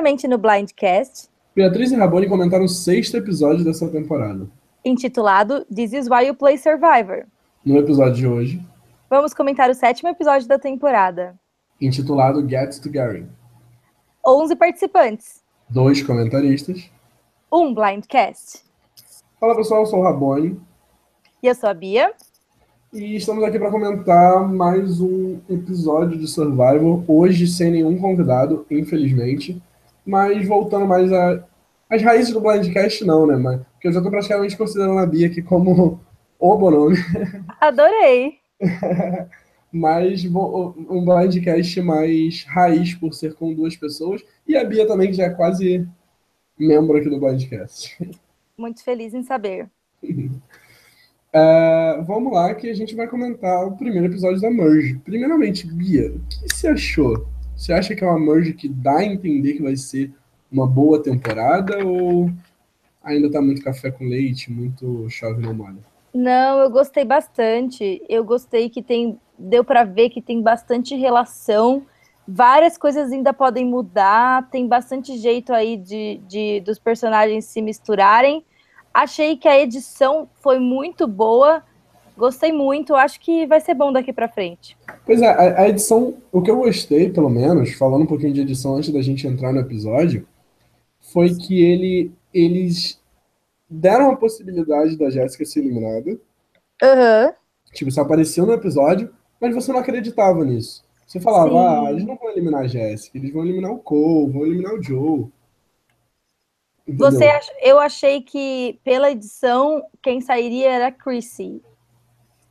Diariamente no Blindcast, Beatriz e Raboni comentaram o sexto episódio dessa temporada. intitulado This is Why You Play Survivor. No episódio de hoje, Vamos comentar o sétimo episódio da temporada. intitulado Get Together. 11 participantes, Dois comentaristas. um Blindcast. Fala pessoal, eu sou o Raboni E eu sou a Bia. e estamos aqui para comentar mais um episódio de Survival. Hoje sem nenhum convidado, infelizmente. Mas voltando mais a- às raízes do Blindcast, não, né? Mas, porque eu já estou praticamente considerando a Bia aqui como o Bonome. Adorei. mas um blindcast mais raiz por ser com duas pessoas. E a Bia também, que já é quase membro aqui do blindcast. Muito feliz em saber. É, vamos lá, que a gente vai comentar o primeiro episódio da Merge. Primeiramente, Bia, o que você achou? Você acha que é uma Merge que dá a entender que vai ser uma boa temporada ou ainda tá muito café com leite, muito chove não molha? Não, eu gostei bastante. Eu gostei que tem. Deu pra ver que tem bastante relação. Várias coisas ainda podem mudar. Tem bastante jeito aí de, de dos personagens se misturarem. Achei que a edição foi muito boa. Gostei muito. Acho que vai ser bom daqui pra frente. Pois é, a, a edição, o que eu gostei, pelo menos, falando um pouquinho de edição antes da gente entrar no episódio, foi que ele, eles deram a possibilidade da Jéssica ser eliminada. Aham. Tipo, isso apareceu no episódio, mas você não acreditava nisso. Você falava, Sim. ah, eles não vão eliminar a Jéssica, eles vão eliminar o Cole, vão eliminar o Joe. Entendeu? Você ach... Eu achei que pela edição quem sairia era a Chrissy.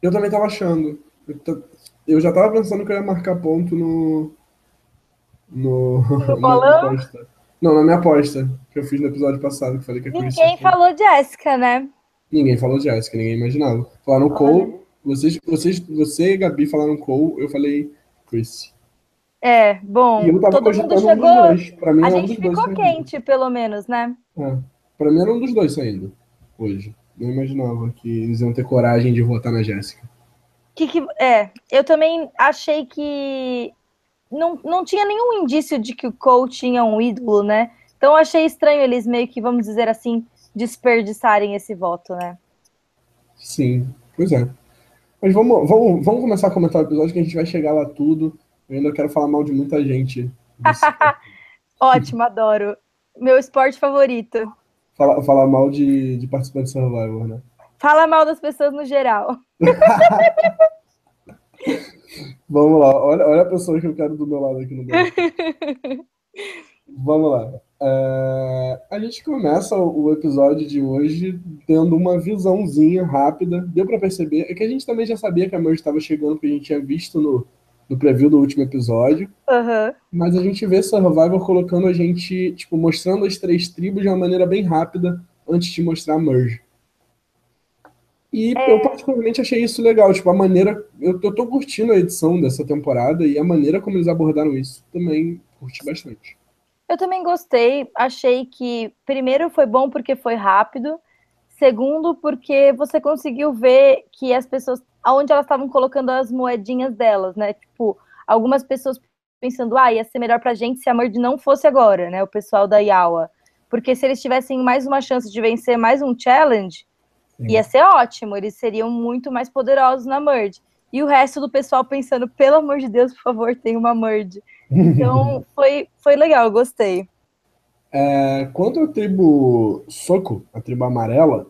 Eu também tava achando. Eu, ta- eu já tava pensando que eu ia marcar ponto no. No. na aposta. Não, na minha aposta, que eu fiz no episódio passado, que falei que Ninguém ia- falou Jéssica, né? Ninguém falou Jéssica, ninguém imaginava. Falaram Cole, vocês, vocês, você e Gabi falaram Cole, eu falei Chris. É, bom, E eu tava todo mundo cogitando um dos chegou. dois. Pra mim A um gente dois ficou saindo. quente, pelo menos, né? É. Pra mim era um dos dois saindo hoje. Não imaginava que eles iam ter coragem de votar na Jéssica. Que que, é, eu também achei que não, não tinha nenhum indício de que o Cole tinha um ídolo, né? Então achei estranho eles meio que, vamos dizer assim, desperdiçarem esse voto, né? Sim, pois é. Mas vamos, vamos, vamos começar a comentar o episódio que a gente vai chegar lá tudo. Eu ainda quero falar mal de muita gente. Ótimo, adoro. Meu esporte favorito. Falar, falar mal de, de participante de Survivor, né? Fala mal das pessoas no geral. Vamos lá, olha, olha a pessoa que eu quero do meu lado aqui no Brasil. Vamos lá. É, a gente começa o episódio de hoje tendo uma visãozinha rápida. Deu pra perceber. É que a gente também já sabia que a Merge estava chegando, porque a gente tinha visto no, no preview do último episódio. Aham. Mas a gente vê Survivor colocando a gente, tipo, mostrando as três tribos de uma maneira bem rápida antes de mostrar a Merge. E eu particularmente achei isso legal, tipo, a maneira. Eu, eu tô curtindo a edição dessa temporada e a maneira como eles abordaram isso também curti bastante. Eu também gostei. Achei que, primeiro, foi bom porque foi rápido. Segundo, porque você conseguiu ver que as pessoas, aonde elas estavam colocando as moedinhas delas, né? Tipo, algumas pessoas pensando, ah, ia ser melhor pra gente se a Merge não fosse agora, né? O pessoal da Yawa. Porque se eles tivessem mais uma chance de vencer mais um challenge, ia ser ótimo. Eles seriam muito mais poderosos na Merge. E o resto do pessoal pensando, pelo amor de Deus, por favor, tem uma Merge. Então, foi, foi legal, eu gostei. É, quanto à tribo Soco, a tribo amarela,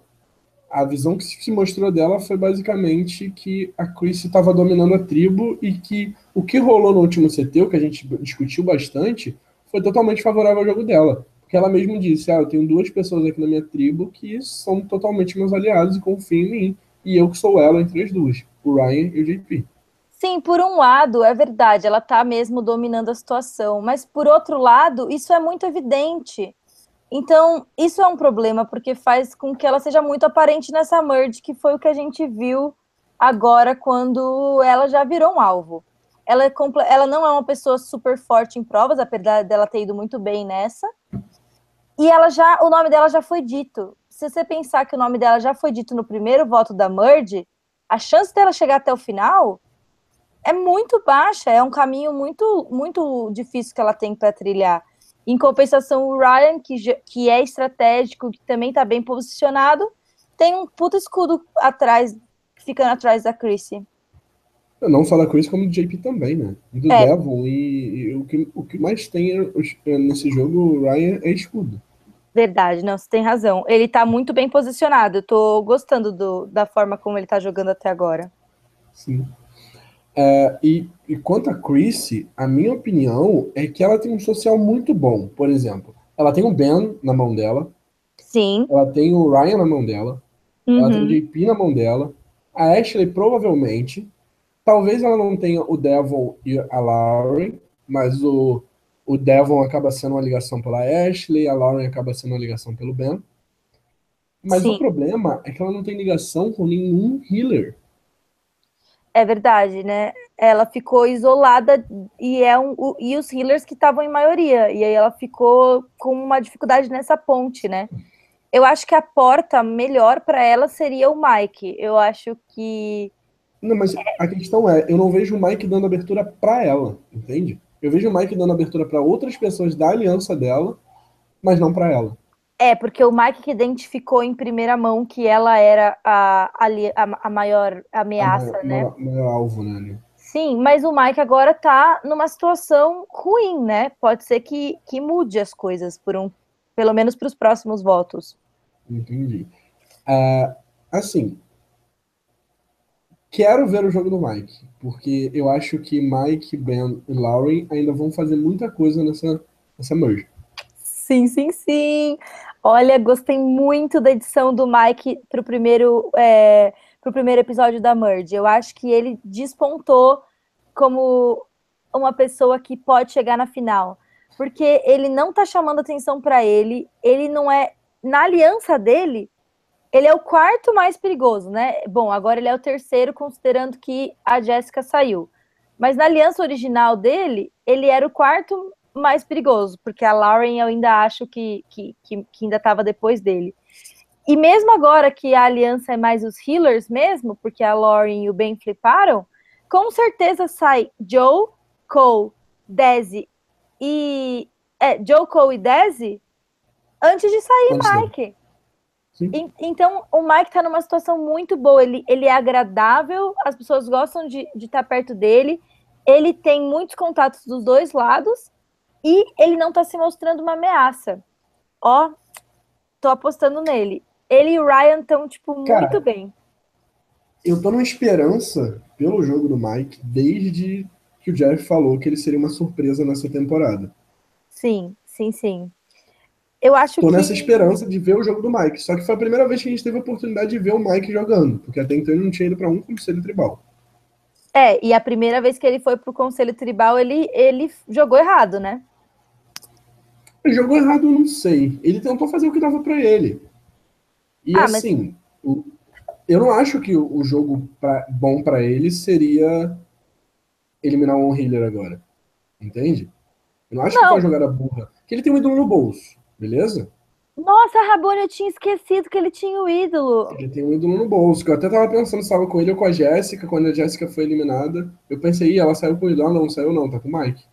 a visão que se mostrou dela foi basicamente que a Chris estava dominando a tribo e que o que rolou no último CT, o que a gente discutiu bastante, foi totalmente favorável ao jogo dela. Porque ela mesma disse: Ah, eu tenho duas pessoas aqui na minha tribo que são totalmente meus aliados e confiam em mim. E eu que sou ela entre as duas, o Ryan e o JP. Sim, por um lado, é verdade, ela tá mesmo dominando a situação, mas por outro lado, isso é muito evidente. Então, isso é um problema, porque faz com que ela seja muito aparente nessa merge, que foi o que a gente viu agora quando ela já virou um alvo. Ela, é ela não é uma pessoa super forte em provas, apesar dela ter ido muito bem nessa. E ela já, o nome dela já foi dito. Se você pensar que o nome dela já foi dito no primeiro voto da merge, a chance dela chegar até o final é muito baixa, é um caminho muito muito difícil que ela tem para trilhar. Em compensação, o Ryan, que, que é estratégico, que também tá bem posicionado, tem um puta escudo atrás, ficando atrás da Chrissy. Não só da Chris, como do JP também, né? E do é. Devon. E, e, o, que, o que mais tem é, nesse jogo, o Ryan, é escudo. Verdade, não, você tem razão. Ele tá muito bem posicionado. Eu tô gostando do, da forma como ele tá jogando até agora. Sim. É, e, e quanto a Chrissy, a minha opinião é que ela tem um social muito bom. Por exemplo, ela tem o Ben na mão dela. Sim. Ela tem o Ryan na mão dela. Uhum. Ela tem o uhum. JP na mão dela. A Ashley provavelmente. Talvez ela não tenha o Devon e a Lauren, mas o, o Devon acaba sendo uma ligação pela Ashley, a Lauren acaba sendo uma ligação pelo Ben. Mas Sim. o problema é que ela não tem ligação com nenhum healer. É verdade, né? Ela ficou isolada e é um, o, e os healers que estavam em maioria. E aí ela ficou com uma dificuldade nessa ponte, né? Eu acho que a porta melhor para ela seria o Mike. Eu acho que não, mas a questão é, eu não vejo o Mike dando abertura para ela, entende? Eu vejo o Mike dando abertura para outras pessoas da aliança dela, mas não para ela. É, porque o Mike que identificou em primeira mão que ela era a, a, a maior ameaça, a maior, né? Maior, maior alvo, né? Sim, mas o Mike agora tá numa situação ruim, né? Pode ser que, que mude as coisas por um, pelo menos para os próximos votos. Entendi. Uh, assim, Quero ver o jogo do Mike, porque eu acho que Mike, Ben e Lauren ainda vão fazer muita coisa nessa, nessa merge. Sim, sim, sim. Olha, gostei muito da edição do Mike pro primeiro, é, pro primeiro episódio da Merge. Eu acho que ele despontou como uma pessoa que pode chegar na final. Porque ele não tá chamando atenção para ele, ele não é. Na aliança dele, ele é o quarto mais perigoso, né? Bom, agora ele é o terceiro, considerando que a Jéssica saiu. Mas na aliança original dele, ele era o quarto mais perigoso, porque a Lauren eu ainda acho que, que, que, que ainda estava depois dele. E mesmo agora que a aliança é mais os healers mesmo, porque a Lauren e o Ben fliparam, com certeza sai Joe, Cole, Desi e. É, Joe, Cole e Desi antes de sair Mike. E, então, o Mike tá numa situação muito boa. Ele, ele é agradável, as pessoas gostam de, de estar tá perto dele. Ele tem muitos contatos dos dois lados e ele não tá se mostrando uma ameaça. Ó, tô apostando nele. Ele e o Ryan estão, tipo, Cara, muito bem. Eu tô numa esperança pelo jogo do Mike desde que o Jeff falou que ele seria uma surpresa nessa temporada. Sim, sim, sim. Eu acho Tô que... nessa esperança de ver o jogo do Mike. Só que foi a primeira vez que a gente teve a oportunidade de ver o Mike jogando, porque até então ele não tinha ido para um conselho tribal. É, e a primeira vez que ele foi pro conselho tribal, ele, ele jogou errado, né? Ele jogou errado, eu não sei. Ele tentou fazer o que dava para ele. E ah, assim, mas... o, eu não acho que o, o jogo pra, bom para ele seria eliminar o Healer agora. Entende? Eu não acho não. que foi uma jogada burra. Que ele tem um ídolo no bolso. Beleza? Nossa, Rabone, eu tinha esquecido que ele tinha o ídolo. Ele tem um ídolo no bolso, que eu até tava pensando se estava com ele ou com a Jéssica, quando a Jéssica foi eliminada. Eu pensei, ela saiu com o ídolo. Ah, não, saiu não, tá com o Mike.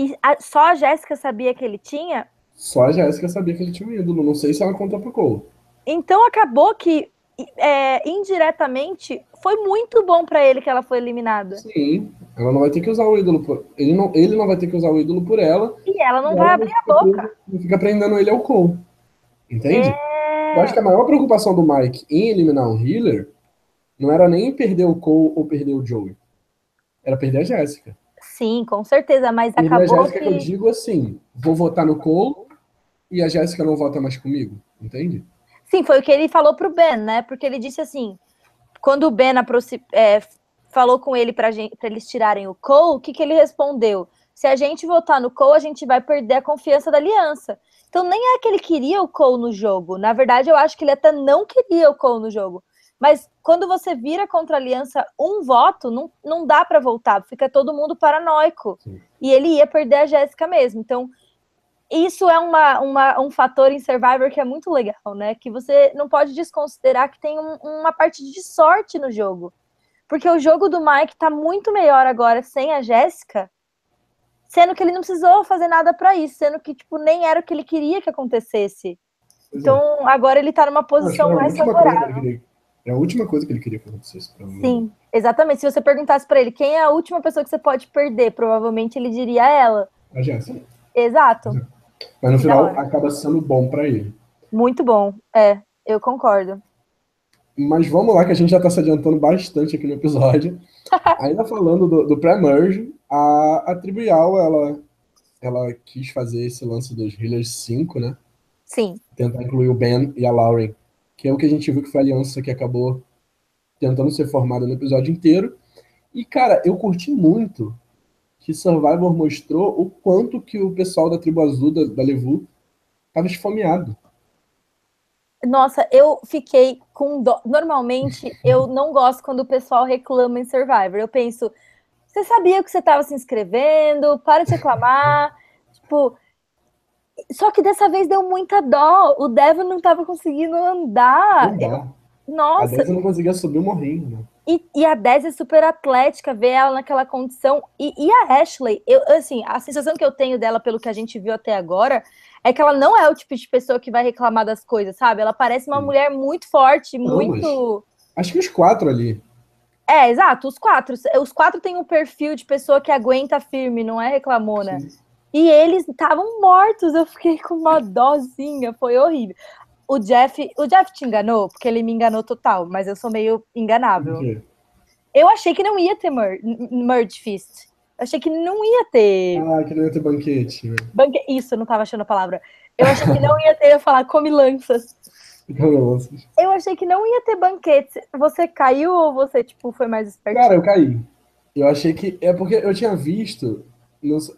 E a, só a Jéssica sabia que ele tinha? Só a Jéssica sabia que ele tinha um ídolo. Não sei se ela contou pro Cole. Então acabou que, é, indiretamente, foi muito bom para ele que ela foi eliminada. Sim, ela não vai ter que usar o ídolo por. Ele não, ele não vai ter que usar o ídolo por ela. E ela não e vai ela abrir a boca. Não fica prendendo ele ao Cole. Entende? É... Eu acho que a maior preocupação do Mike em eliminar um healer não era nem perder o Cole ou perder o Joey. Era perder a Jéssica. Sim, com certeza, mas acabou a Jéssica que... eu digo assim, vou votar no Cole e a Jéssica não vota mais comigo, entende? Sim, foi o que ele falou pro Ben, né? Porque ele disse assim, quando o Ben é, falou com ele para eles tirarem o Cole, o que, que ele respondeu? Se a gente votar no Cole, a gente vai perder a confiança da aliança. Então nem é que ele queria o Cole no jogo. Na verdade, eu acho que ele até não queria o Cole no jogo. Mas quando você vira contra a aliança um voto, não, não dá para voltar, fica todo mundo paranoico. Sim. E ele ia perder a Jéssica mesmo. Então, isso é uma, uma, um fator em Survivor que é muito legal, né? Que você não pode desconsiderar que tem um, uma parte de sorte no jogo. Porque o jogo do Mike tá muito melhor agora sem a Jéssica. Sendo que ele não precisou fazer nada para isso, sendo que, tipo, nem era o que ele queria que acontecesse. Pois então, é. agora ele tá numa posição mais favorável. É a última coisa que ele queria que acontecesse. Sim, exatamente. Se você perguntasse para ele quem é a última pessoa que você pode perder, provavelmente ele diria ela. A Jéssica. Exato. Mas no final acaba sendo bom para ele. Muito bom, é, eu concordo. Mas vamos lá, que a gente já está se adiantando bastante aqui no episódio. Ainda falando do, do pré-merge, a, a Trivial, ela, ela quis fazer esse lance dos Healers 5, né? Sim. Tentar incluir o Ben e a Lauren, que é o que a gente viu que foi a aliança que acabou tentando ser formada no episódio inteiro. E, cara, eu curti muito que Survivor mostrou o quanto que o pessoal da tribo azul, da, da Levu, estava esfomeado. Nossa, eu fiquei com dó. Normalmente, eu não gosto quando o pessoal reclama em Survivor. Eu penso, você sabia que você estava se inscrevendo, para de reclamar. tipo, só que dessa vez deu muita dó. O Devon não estava conseguindo andar. Eu, nossa. A Dez não conseguia subir morrendo, né? E, e, a 10 é super atlética, ver ela naquela condição. E, e, a Ashley, eu, assim, a sensação que eu tenho dela, pelo que a gente viu até agora, é que ela não é o tipo de pessoa que vai reclamar das coisas, sabe? Ela parece uma Sim. mulher muito forte, não, muito. Acho que os quatro ali. É, exato, os quatro. Os quatro têm um perfil de pessoa que aguenta firme, não é reclamona. Sim. E eles estavam mortos, eu fiquei com uma dozinha, foi horrível. O Jeff, o Jeff te enganou, porque ele me enganou total, mas eu sou meio enganável. Eu achei que não ia ter mer Merge Fist. Eu achei que não ia ter. Ah, que não ia ter banquete. Né? Banque... Isso, eu não tava achando a palavra. Eu achei que não ia ter, eu ia falar come lanças. Eu achei que não ia ter banquete. Você caiu ou você, tipo, foi mais esperto? Cara, eu caí. Eu achei que. É porque eu tinha visto.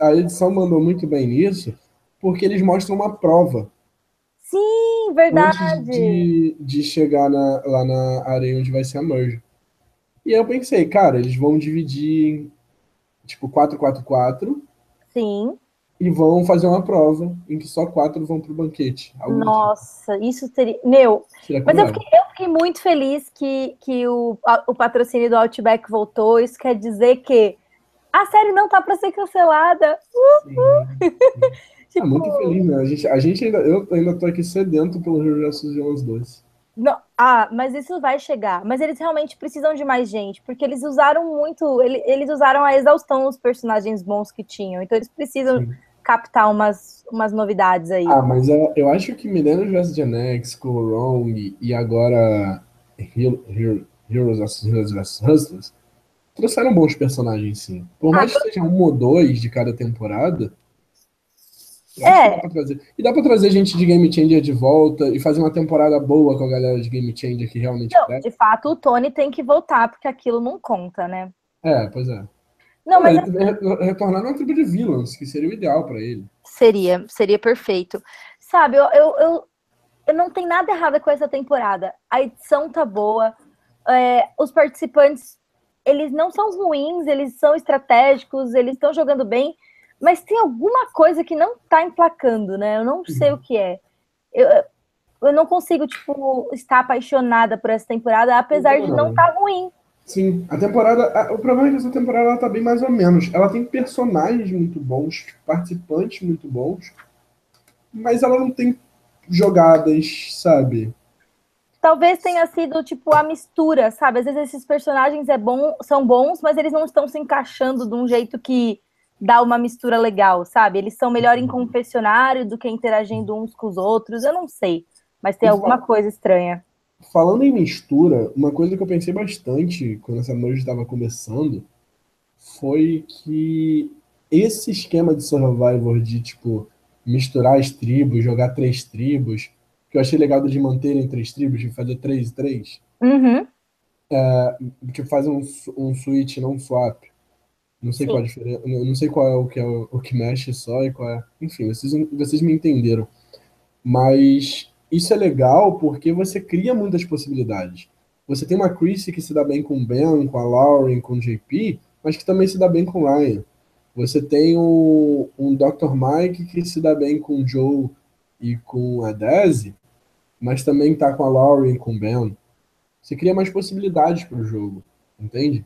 A edição mandou muito bem nisso, porque eles mostram uma prova. Sim, verdade. Antes de, de chegar na, lá na areia onde vai ser a merge. E aí eu pensei, cara, eles vão dividir tipo 4-4-4. Sim. E vão fazer uma prova em que só quatro vão pro banquete. Nossa, tipo. isso seria. Meu, mas eu fiquei, eu fiquei, muito feliz que, que o, a, o patrocínio do Outback voltou. Isso quer dizer que a série não tá para ser cancelada. Sim, sim. tipo... É muito feliz, né? A gente, a gente ainda, eu ainda tô aqui sedento pelo Jogos de 2. Não, ah, mas isso vai chegar. Mas eles realmente precisam de mais gente, porque eles usaram muito, ele, eles usaram a exaustão os personagens bons que tinham. Então eles precisam Sim. captar umas, umas novidades aí. Ah, mas eu, eu acho que Millennium vs. Gen X, com o Wrong e agora Heroes vs. Hustlers trouxeram bons personagens, sim. Por mais ah, que seja um ou dois de cada temporada, é. Dá e dá pra trazer gente de Game Changer de volta e fazer uma temporada boa com a galera de Game Changer que realmente não, De fato, o Tony tem que voltar, porque aquilo não conta, né? É, pois é. Não, mas... Retornar numa tribo de villains, que seria o ideal para ele. Seria, seria perfeito. Sabe, eu, eu, eu, eu, não tem nada errado com essa temporada. A edição tá boa. É, os participantes, eles não são ruins, eles são estratégicos, eles estão jogando bem mas tem alguma coisa que não tá emplacando, né? Eu não sei uhum. o que é. Eu, eu não consigo, tipo, estar apaixonada por essa temporada, apesar de não estar tá ruim. Sim, a temporada. A, o problema é que essa temporada ela tá bem mais ou menos. Ela tem personagens muito bons, participantes muito bons, mas ela não tem jogadas, sabe? Talvez tenha sido tipo a mistura, sabe? Às vezes esses personagens é bom, são bons, mas eles não estão se encaixando de um jeito que dá uma mistura legal, sabe? Eles são melhor em uhum. confessionário do que interagindo uns com os outros, eu não sei, mas tem alguma coisa estranha. Falando em mistura, uma coisa que eu pensei bastante quando essa noite estava começando foi que esse esquema de Survivor de, tipo, misturar as tribos, jogar três tribos, que eu achei legal de manterem três tribos, de fazer três e três. Uhum. É, tipo, faz um, um switch, não um swap. Não sei Sim. qual a diferença, não sei qual é o que é o, o, que mexe só e qual é. Enfim, vocês, vocês me entenderam. Mas isso é legal porque você cria muitas possibilidades. Você tem uma Chrissy que se dá bem com o Ben, com a Lauren, com o JP, mas que também se dá bem com o Ryan. Você tem o, um Dr. Mike que se dá bem com o Joe e com a Daisy, mas também tá com a Lauren e com o Ben. Você cria mais possibilidades para o jogo, entende?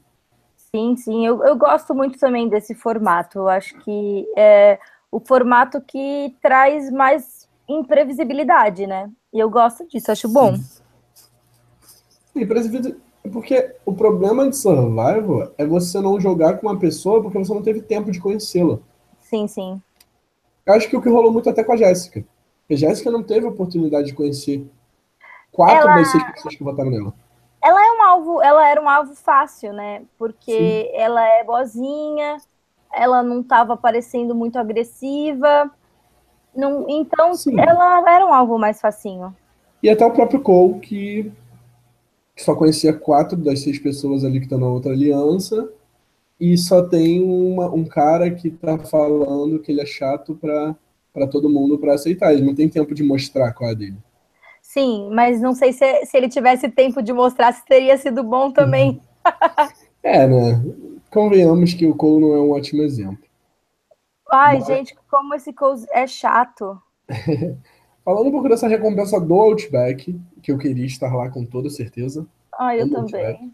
Sim, sim, eu, eu gosto muito também desse formato. Eu acho que é o formato que traz mais imprevisibilidade, né? E eu gosto disso, acho bom. Sim, porque o problema de survival é você não jogar com uma pessoa porque você não teve tempo de conhecê-la. Sim, sim. Eu acho que o que rolou muito até com a Jéssica. A Jéssica não teve a oportunidade de conhecer quatro ela... das seis pessoas que votaram nela. Ela é um alvo, ela era um alvo fácil, né? Porque sim. ela é boazinha, ela não estava parecendo muito agressiva. Não, então, sim. ela era um alvo mais facinho. E até o próprio Cole, que só conhecia quatro das seis pessoas ali que estão na outra aliança, e só tem uma, um cara que tá falando que ele é chato para todo mundo para aceitar. Ele não tem tempo de mostrar qual é dele. Sim, mas não sei se, se ele tivesse tempo de mostrar se teria sido bom também. é, né? Convenhamos que o Cole não é um ótimo exemplo. Ai, mas... gente, como esse Cole é chato. Falando um pouco dessa recompensa do Outback, que eu queria estar lá com toda certeza. Ah, eu também.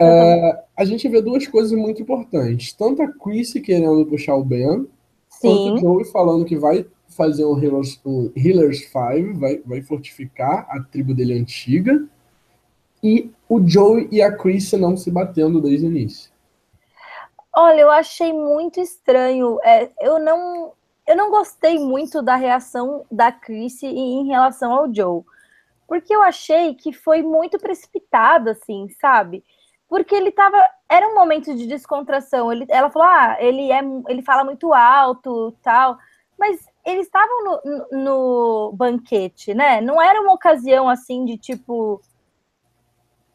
É, a gente vê duas coisas muito importantes. Tanto a Chrissy querendo puxar o Ben, Sim. quanto o Joey falando que vai fazer um Healers, um Healers 5, vai, vai fortificar a tribo dele antiga. E o Joey e a Chrissy não se batendo desde o início. Olha, eu achei muito estranho. É, eu não eu não gostei muito da reação da Chrissy em relação ao Joe. Porque eu achei que foi muito precipitado, assim, sabe? porque ele tava. Era um momento de descontração. Ele, ela falou: ah, ele, é, ele fala muito alto tal. Mas eles estavam no, no, banquete, né? Não era uma ocasião assim de tipo.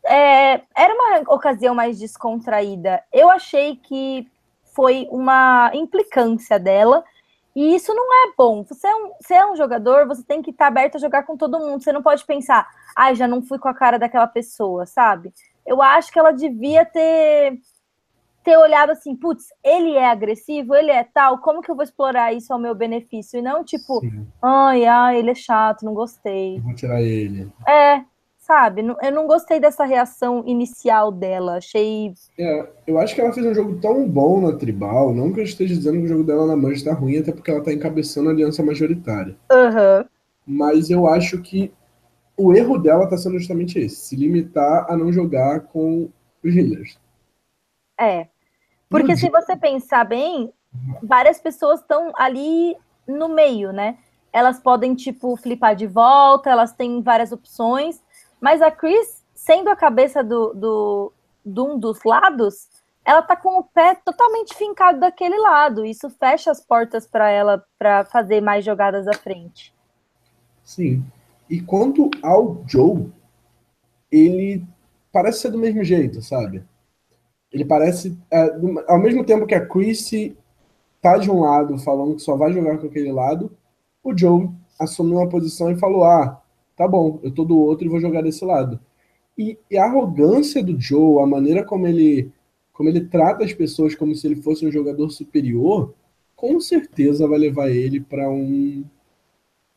É, era uma ocasião mais descontraída. Eu achei que foi uma implicância dela. E isso não é bom. Você é um, você é um jogador, você tem que estar aberto a jogar com todo mundo. Você não pode pensar, ai, ah, já não fui com a cara daquela pessoa, sabe? eu acho que ela devia ter ter olhado assim, putz, ele é agressivo, ele é tal, como que eu vou explorar isso ao meu benefício? E não tipo, Sim. ai, ai, ele é chato, não gostei. Eu vou tirar ele. É, sabe? Eu não gostei dessa reação inicial dela, achei... É, eu acho que ela fez um jogo tão bom na Tribal, não que eu esteja dizendo que o jogo dela na Mancha tá ruim, até porque ela tá encabeçando a aliança majoritária. Uhum. Mas eu acho que o erro dela está sendo justamente esse: se limitar a não jogar com os healers. É. Porque se você pensar bem, várias pessoas estão ali no meio, né? Elas podem, tipo, flipar de volta, elas têm várias opções, mas a Chris, sendo a cabeça do, do, de um dos lados, ela tá com o pé totalmente fincado daquele lado. Isso fecha as portas para ela para fazer mais jogadas à frente. Sim. E quanto ao Joe, ele parece ser do mesmo jeito, sabe? Ele parece. É, ao mesmo tempo que a Chrissy tá de um lado falando que só vai jogar com aquele lado, o Joe assumiu uma posição e falou: Ah, tá bom, eu tô do outro e vou jogar desse lado. E, e a arrogância do Joe, a maneira como ele, como ele trata as pessoas como se ele fosse um jogador superior, com certeza vai levar ele para um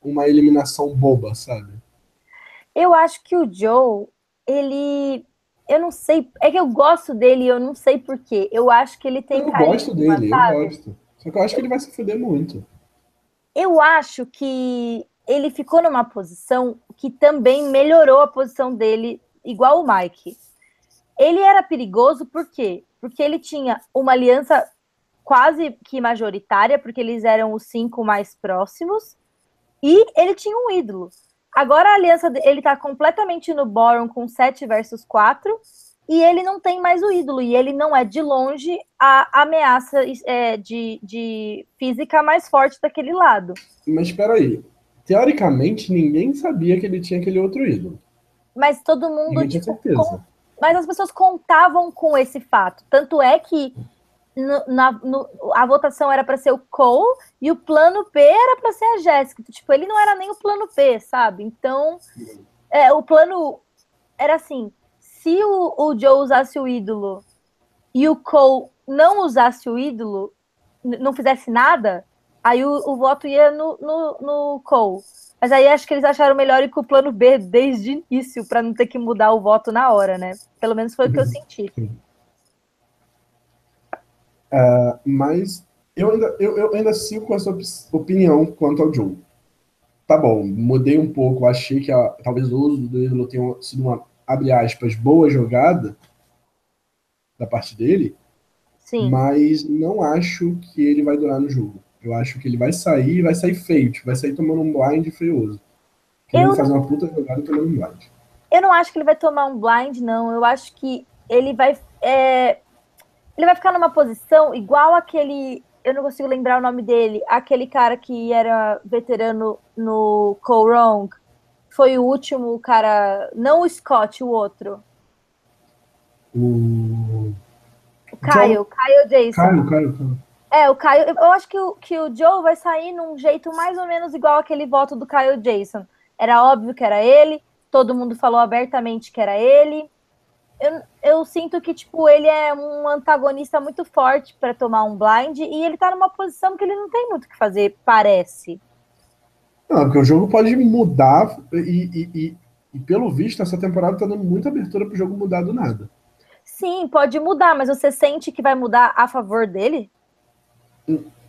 uma eliminação boba, sabe? Eu acho que o Joe, ele. Eu não sei. É que eu gosto dele eu não sei porquê. Eu acho que ele tem. Eu gosto dele, sabe? eu gosto. Só que eu acho que ele vai se fuder muito. Eu acho que ele ficou numa posição que também melhorou a posição dele, igual o Mike. Ele era perigoso por quê? Porque ele tinha uma aliança quase que majoritária, porque eles eram os cinco mais próximos, e ele tinha um ídolo. Agora a aliança ele tá completamente no Boron com 7 versus 4 e ele não tem mais o ídolo. E ele não é de longe a ameaça é, de, de física mais forte daquele lado. Mas espera aí. Teoricamente, ninguém sabia que ele tinha aquele outro ídolo. Mas todo mundo. Tipo, certeza. Com... Mas as pessoas contavam com esse fato. Tanto é que no, na, no, a votação era para ser o Cole e o plano B era para ser a Jéssica. Tipo, ele não era nem o plano B, sabe? Então, é, o plano era assim: se o, o Joe usasse o ídolo e o Cole não usasse o ídolo, não fizesse nada, aí o, o voto ia no, no, no, Cole. Mas aí acho que eles acharam melhor ir com o plano B desde o início, para não ter que mudar o voto na hora, né? Pelo menos foi o que eu senti. Uh, mas eu ainda, eu, eu ainda sigo com essa opinião quanto ao Joe. Tá bom, mudei um pouco, achei que a, talvez o uso do Danilo tenha sido uma, abre aspas, boa jogada da parte dele, Sim. mas não acho que ele vai durar no jogo. Eu acho que ele vai sair vai sair feio, tipo, vai sair tomando um blind feioso. Querendo fazer uma puta jogada tomando um blind. Eu não acho que ele vai tomar um blind, não. Eu acho que ele vai. É, ele vai ficar numa posição igual aquele. Eu não consigo lembrar o nome dele. Aquele cara que era veterano no Cole Wrong. Foi o último cara. Não o Scott, o outro. O. O Kyle, Kyle Jason. Kyle, Kyle, Kyle. É, o Kyle. Eu acho que o, que o Joe vai sair num jeito mais ou menos igual aquele voto do Kyle Jason. Era óbvio que era ele, todo mundo falou abertamente que era ele eu, eu sinto que, tipo, ele é um antagonista muito forte para tomar um blind e ele tá numa posição que ele não tem muito o que fazer, parece. Não, porque o jogo pode mudar e, e, e, e pelo visto, essa temporada tá dando muita abertura pro jogo mudar do nada. Sim, pode mudar, mas você sente que vai mudar a favor dele?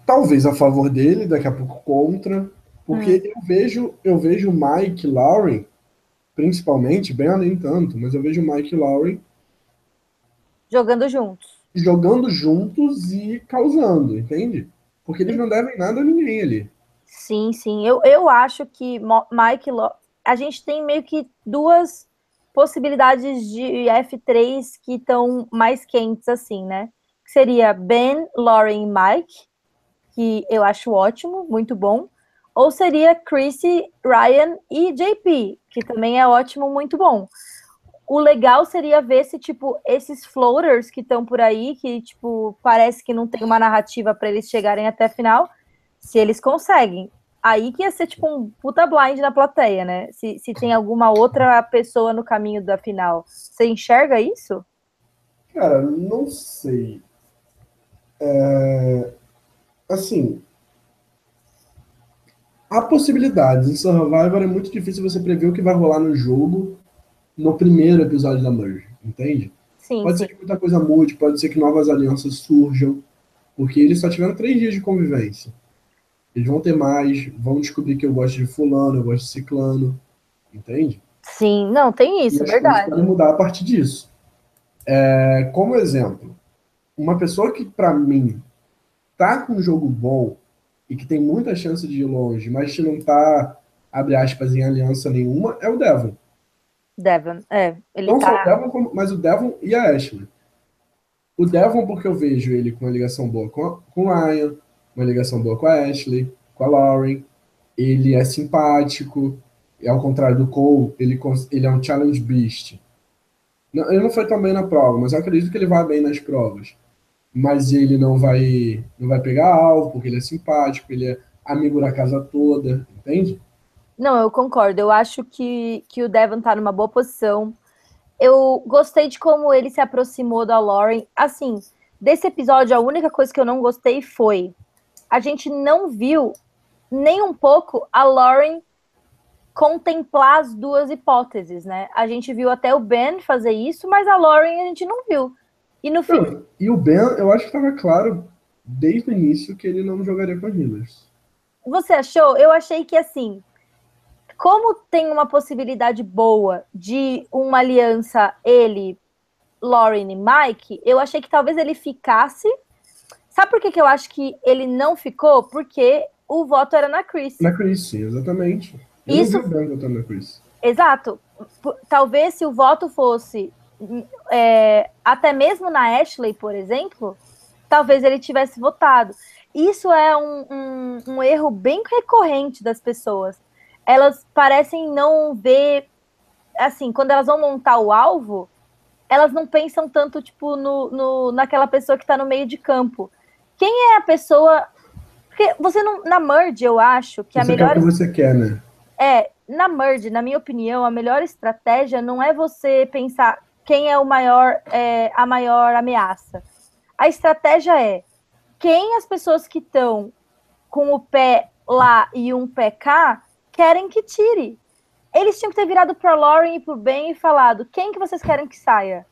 Talvez a favor dele, daqui a pouco contra. Porque hum. eu vejo eu vejo o Mike Lowry principalmente, Ben nem tanto, mas eu vejo o Mike Lowry jogando juntos. Jogando juntos e causando, entende? Porque eles não devem nada a ninguém ali. Sim, sim. Eu, eu acho que Mike Lowry. A gente tem meio que duas possibilidades de F3 que estão mais quentes, assim, né? Que seria Ben, Lauren e Mike, que eu acho ótimo, muito bom. Ou seria Chrissy, Ryan e JP, que também é ótimo, muito bom. O legal seria ver se, tipo, esses floaters que estão por aí, que, tipo, parece que não tem uma narrativa para eles chegarem até a final, se eles conseguem. Aí que ia ser, tipo, um puta blind na plateia, né? Se, se tem alguma outra pessoa no caminho da final. Você enxerga isso? Cara, não sei. É... Assim, Há possibilidades. Em Survivor é muito difícil você prever o que vai rolar no jogo no primeiro episódio da Merge, entende? Sim, pode sim. ser que muita coisa mude, pode ser que novas alianças surjam, porque eles só tiveram três dias de convivência. Eles vão ter mais, vão descobrir que eu gosto de fulano, eu gosto de ciclano, entende? Sim, não, tem isso, e verdade. Pode mudar a partir disso. É, como exemplo, uma pessoa que para mim tá com um jogo bom e que tem muita chance de ir longe, mas que não está, abre aspas, em aliança nenhuma, é o Devon. Devon, é. Ele não tá... só o Devon, mas o Devon e a Ashley. O Devon, porque eu vejo ele com uma ligação boa com, a, com o Ryan, uma ligação boa com a Ashley, com a Lauren. Ele é simpático, e ao contrário do Cole, ele, ele é um challenge beast. Não, ele não foi tão bem na prova, mas eu acredito que ele vai bem nas provas mas ele não vai não vai pegar alvo, porque ele é simpático, ele é amigo da casa toda, entende? Não, eu concordo. Eu acho que, que o Devon tá numa boa posição. Eu gostei de como ele se aproximou da Lauren. Assim, desse episódio, a única coisa que eu não gostei foi a gente não viu nem um pouco a Lauren contemplar as duas hipóteses, né? A gente viu até o Ben fazer isso, mas a Lauren a gente não viu. E no fim. e o Ben, eu acho que estava claro desde o início que ele não jogaria com as Healers. Você achou? Eu achei que assim, como tem uma possibilidade boa de uma aliança ele, Lauren e Mike, eu achei que talvez ele ficasse. Sabe por que, que eu acho que ele não ficou? Porque o voto era na Chris. Na Chris, exatamente. Eu Isso. Não vi o Ben votando na Chris. Exato. Talvez se o voto fosse é, até mesmo na Ashley, por exemplo, talvez ele tivesse votado. Isso é um, um, um, erro bem recorrente das pessoas. Elas parecem não ver, assim, quando elas vão montar o alvo, elas não pensam tanto, tipo, no, no naquela pessoa que está no meio de campo. Quem é a pessoa. Porque você não. Na Merge, eu acho que você a melhor. Quer o que você quer, né? É, na Merge, na minha opinião, a melhor estratégia não é você pensar quem é o maior, é, a maior ameaça. A estratégia é quem as pessoas que estão com o pé lá e um pé cá querem que tire. Eles tinham que ter virado para Lauren e para Ben e falado: quem que vocês querem que saia?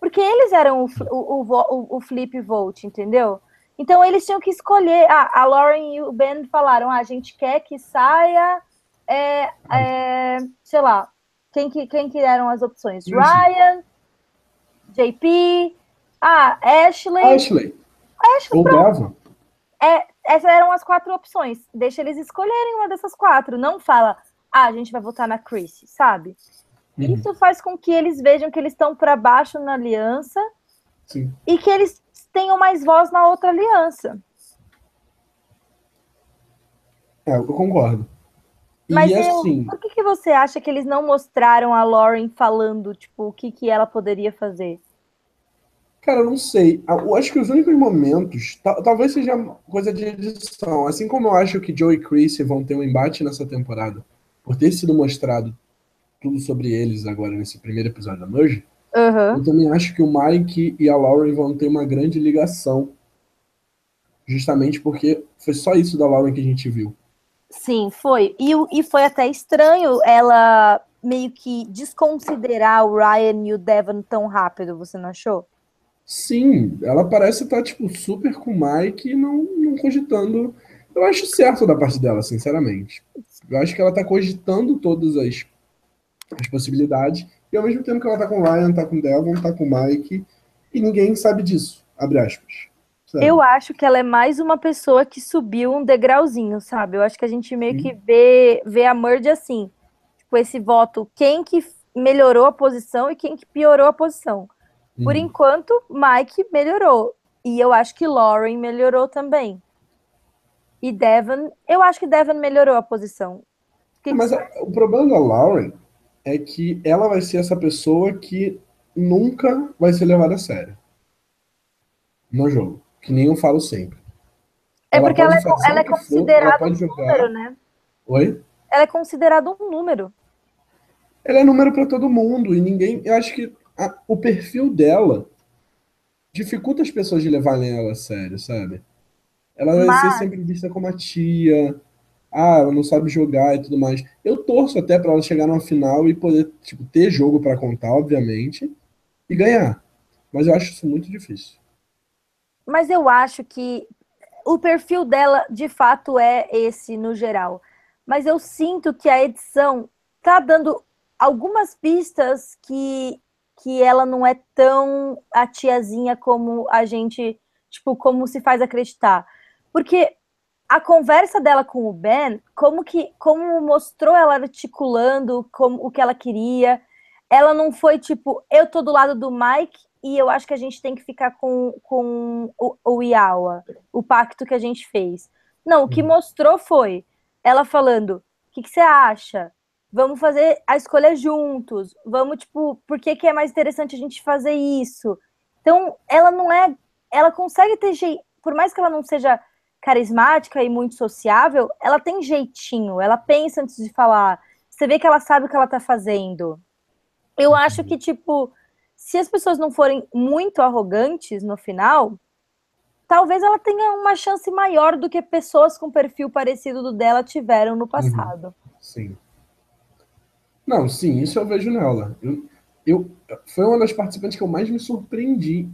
Porque eles eram o, o, o, o flip vote, entendeu? Então eles tinham que escolher. Ah, a Lauren e o Ben falaram: ah, a gente quer que saia, é, é, sei lá, quem que, quem que eram as opções? Isso. Ryan, JP, ah, Ashley. Ashley. Ashley Ou Bravo. É, essas eram as quatro opções. Deixa eles escolherem uma dessas quatro. Não fala, ah, a gente vai votar na Chris, sabe? Uhum. Isso faz com que eles vejam que eles estão para baixo na aliança Sim. e que eles tenham mais voz na outra aliança. É, eu concordo. Mas e, eu, assim, por que, que você acha que eles não mostraram a Lauren falando, tipo, o que, que ela poderia fazer? Cara, eu não sei. Eu acho que os únicos momentos, talvez seja coisa de edição. Assim como eu acho que Joe e Chris vão ter um embate nessa temporada, por ter sido mostrado tudo sobre eles agora nesse primeiro episódio da Merge, uhum. eu também acho que o Mike e a Lauren vão ter uma grande ligação. Justamente porque foi só isso da Lauren que a gente viu. Sim, foi. E, e foi até estranho ela meio que desconsiderar o Ryan e o Devon tão rápido, você não achou? Sim, ela parece estar, tipo, super com o Mike e não, não cogitando. Eu acho certo da parte dela, sinceramente. Eu acho que ela tá cogitando todas as, as possibilidades. E ao mesmo tempo que ela tá com o Ryan, tá com o Devon, tá com o Mike. E ninguém sabe disso, abre aspas. Sabe? Eu acho que ela é mais uma pessoa que subiu um degrauzinho, sabe? Eu acho que a gente meio Sim. que vê, vê a Merge assim. Tipo, esse voto, quem que melhorou a posição e quem que piorou a posição. Por hum. enquanto, Mike melhorou. E eu acho que Lauren melhorou também. E Devon, eu acho que Devon melhorou a posição. Que Mas a, o problema da Lauren é que ela vai ser essa pessoa que nunca vai ser levada a sério no jogo. Que nem eu falo sempre. É ela porque ela, é, ela é considerada um número, né? Oi? Ela é considerada um número. Ela é número para todo mundo e ninguém. Eu acho que a, o perfil dela dificulta as pessoas de levarem ela a sério, sabe? Ela vai Mas... ser sempre vista como a tia, ah, ela não sabe jogar e tudo mais. Eu torço até para ela chegar numa final e poder tipo, ter jogo para contar, obviamente, e ganhar. Mas eu acho isso muito difícil. Mas eu acho que o perfil dela, de fato, é esse no geral. Mas eu sinto que a edição tá dando algumas pistas que que ela não é tão a tiazinha como a gente, tipo, como se faz acreditar. Porque a conversa dela com o Ben, como que como mostrou ela articulando como o que ela queria, ela não foi tipo, eu tô do lado do Mike e eu acho que a gente tem que ficar com, com o, o Iawa, o pacto que a gente fez. Não, o que uhum. mostrou foi ela falando: o que, que você acha? vamos fazer a escolha juntos, vamos, tipo, por que, que é mais interessante a gente fazer isso? Então, ela não é. Ela consegue ter jeito, por mais que ela não seja carismática e muito sociável, ela tem jeitinho, ela pensa antes de falar. Você vê que ela sabe o que ela tá fazendo. Eu acho que, tipo, se as pessoas não forem muito arrogantes no final, talvez ela tenha uma chance maior do que pessoas com perfil parecido do dela tiveram no uhum. passado. Uhum. Sim. Não, sim, isso eu vejo nela. Eu, eu, foi uma das participantes que eu mais me surpreendi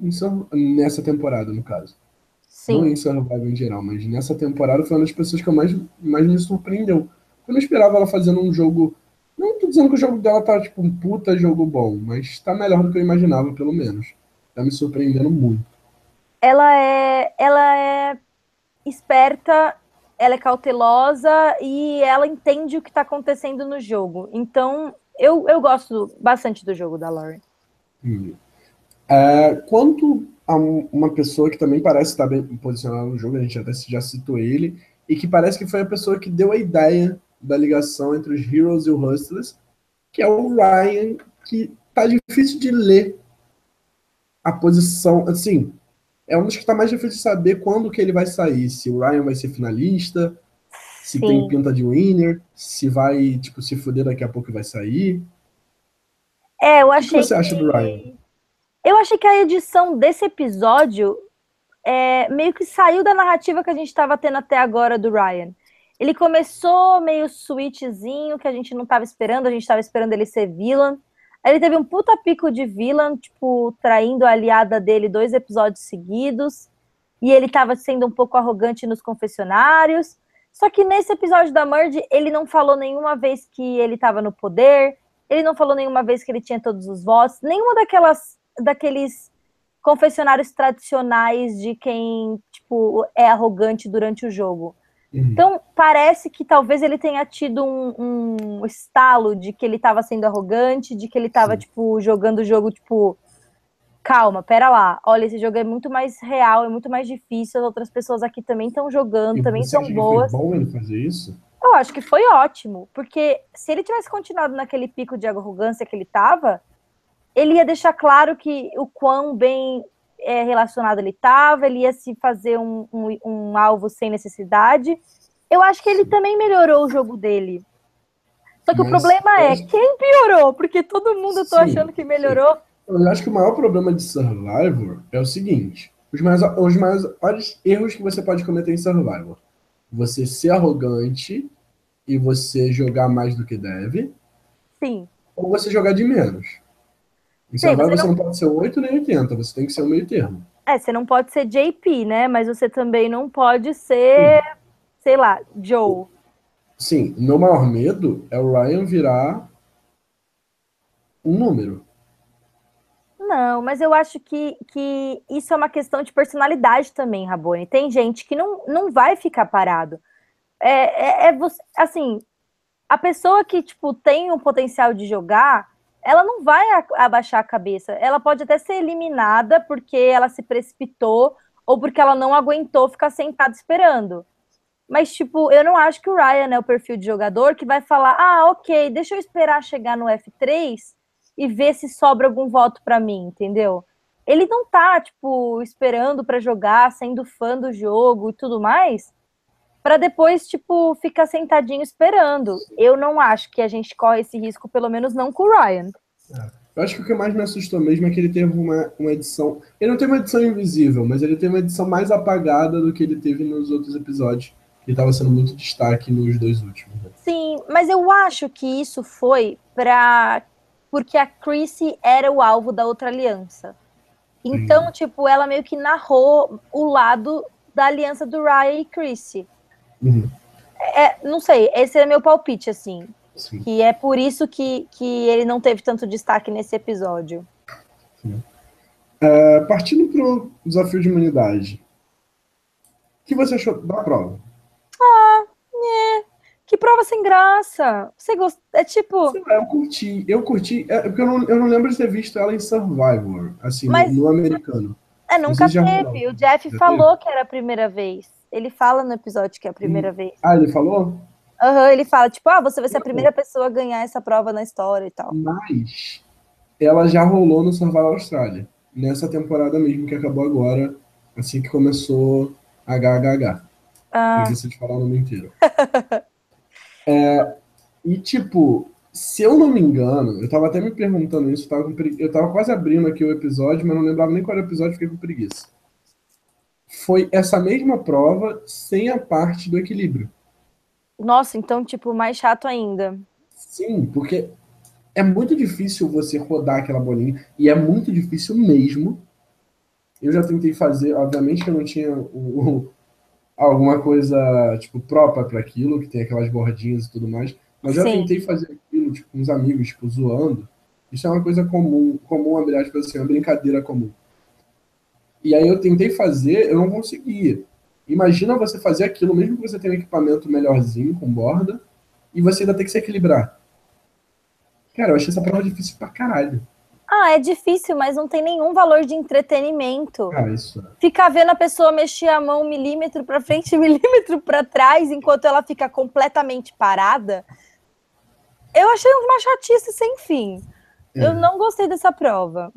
nessa temporada, no caso. Sim. Não em Survival em geral, mas nessa temporada foi uma das pessoas que eu mais, mais me surpreendeu. Eu não esperava ela fazendo um jogo. Dizendo que o jogo dela tá tipo um puta jogo bom, mas tá melhor do que eu imaginava, pelo menos. Tá me surpreendendo muito. Ela é, ela é esperta ela é cautelosa e ela entende o que está acontecendo no jogo. Então, eu, eu gosto bastante do jogo da Lauren. Hum. É, quanto a uma pessoa que também parece estar bem posicionada no jogo, a gente até já citou ele, e que parece que foi a pessoa que deu a ideia da ligação entre os Heroes e o Hustlers, que é o Ryan, que tá difícil de ler a posição, assim, é um dos que está mais difícil de saber quando que ele vai sair. Se o Ryan vai ser finalista, se Sim. tem pinta de winner, se vai, tipo, se fuder daqui a pouco e vai sair. É, eu achei. O que você acha do Ryan? Eu achei que a edição desse episódio é, meio que saiu da narrativa que a gente estava tendo até agora do Ryan. Ele começou meio switchzinho, que a gente não estava esperando, a gente estava esperando ele ser vilão. Ele teve um puta pico de vilã, tipo, traindo a aliada dele dois episódios seguidos. E ele tava sendo um pouco arrogante nos confessionários. Só que nesse episódio da Merge, ele não falou nenhuma vez que ele tava no poder. Ele não falou nenhuma vez que ele tinha todos os votos. Nenhuma daquelas daqueles confessionários tradicionais de quem, tipo, é arrogante durante o jogo. Uhum. Então, parece que talvez ele tenha tido um, um estalo de que ele estava sendo arrogante, de que ele estava, tipo, jogando o jogo, tipo, calma, pera lá, olha, esse jogo é muito mais real, é muito mais difícil, as outras pessoas aqui também estão jogando, e também são boas. Foi bom ele fazer isso? Eu acho que foi ótimo, porque se ele tivesse continuado naquele pico de arrogância que ele estava, ele ia deixar claro que o quão bem é, relacionado ele estava, ele ia se fazer um, um, um, alvo sem necessidade. Eu acho que ele também melhorou o jogo dele. Só que Mas, o problema é, quem piorou? Porque todo mundo eu tô sim, achando que melhorou. Sim. Eu acho que o maior problema de Survivor é o seguinte: os mais, os maiores erros que você pode cometer em Survivor. Você ser arrogante e você jogar mais do que deve. Sim. Ou você jogar de menos. Sim, Survivor você não... não pode ser 8 nem 80, você tem que ser o meio termo. É, você não pode ser JP, né? Mas você também não pode ser, Sim. sei lá, Joe. Sim, meu maior medo é o Ryan virar um número. Não, mas eu acho que, que isso é uma questão de personalidade também, Rabone. Tem gente que não, não vai ficar parado. É, é, é você, assim, a pessoa que, tipo, tem o potencial de jogar, ela não vai abaixar a cabeça. Ela pode até ser eliminada porque ela se precipitou ou porque ela não aguentou ficar sentada esperando. Mas, tipo, eu não acho que o Ryan é o perfil de jogador que vai falar: ah, ok, deixa eu esperar chegar no F3 e ver se sobra algum voto para mim, entendeu? Ele não tá, tipo, esperando para jogar, sendo fã do jogo e tudo mais, para depois, tipo, ficar sentadinho esperando. Eu não acho que a gente corre esse risco, pelo menos não com o Ryan. É. Eu acho que o que mais me assustou mesmo é que ele teve uma, uma edição. Ele não tem uma edição invisível, mas ele tem uma edição mais apagada do que ele teve nos outros episódios. Que estava sendo muito destaque nos dois últimos. Né? Sim, mas eu acho que isso foi para porque a Chrissy era o alvo da outra aliança. Então, Sim. tipo, ela meio que narrou o lado da aliança do Ryan e Chrissy. Uhum. É, não sei, esse é meu palpite, assim. Sim. Que é por isso que, que ele não teve tanto destaque nesse episódio. É, partindo para o desafio de imunidade, o que você achou da prova? Ah, é. Que prova sem graça. Você gosta. É tipo. Lá, eu curti. Eu curti. É, porque eu não, eu não lembro de ter visto ela em Survivor, assim, Mas, no, no americano. É, nunca teve. O Jeff já falou teve? que era a primeira vez. Ele fala no episódio que é a primeira vez. Ah, ele falou? Aham, uhum, ele fala, tipo, ah, você vai ser a primeira pessoa a ganhar essa prova na história e tal. Mas ela já rolou no Survival Austrália. Nessa temporada mesmo que acabou agora, assim que começou HHH. Ah. Não de falar o nome inteiro. é, e tipo, se eu não me engano, eu tava até me perguntando isso, eu tava, eu tava quase abrindo aqui o episódio, mas não lembrava nem qual era o episódio, fiquei com preguiça foi essa mesma prova sem a parte do equilíbrio. Nossa, então, tipo, mais chato ainda. Sim, porque é muito difícil você rodar aquela bolinha, e é muito difícil mesmo. Eu já tentei fazer, obviamente que eu não tinha o, o, alguma coisa, tipo, própria para aquilo, que tem aquelas bordinhas e tudo mais, mas já Sim. tentei fazer aquilo, tipo, com uns amigos, tipo, zoando. Isso é uma coisa comum, comum, abre aspas, assim, uma brincadeira comum. E aí eu tentei fazer, eu não conseguia. Imagina você fazer aquilo, mesmo que você tenha um equipamento melhorzinho, com borda, e você ainda tem que se equilibrar. Cara, eu achei essa prova difícil pra caralho. Ah, é difícil, mas não tem nenhum valor de entretenimento. Ah, isso. É. Ficar vendo a pessoa mexer a mão um milímetro para frente um milímetro para trás, enquanto ela fica completamente parada. Eu achei uma chatice sem fim. É. Eu não gostei dessa prova.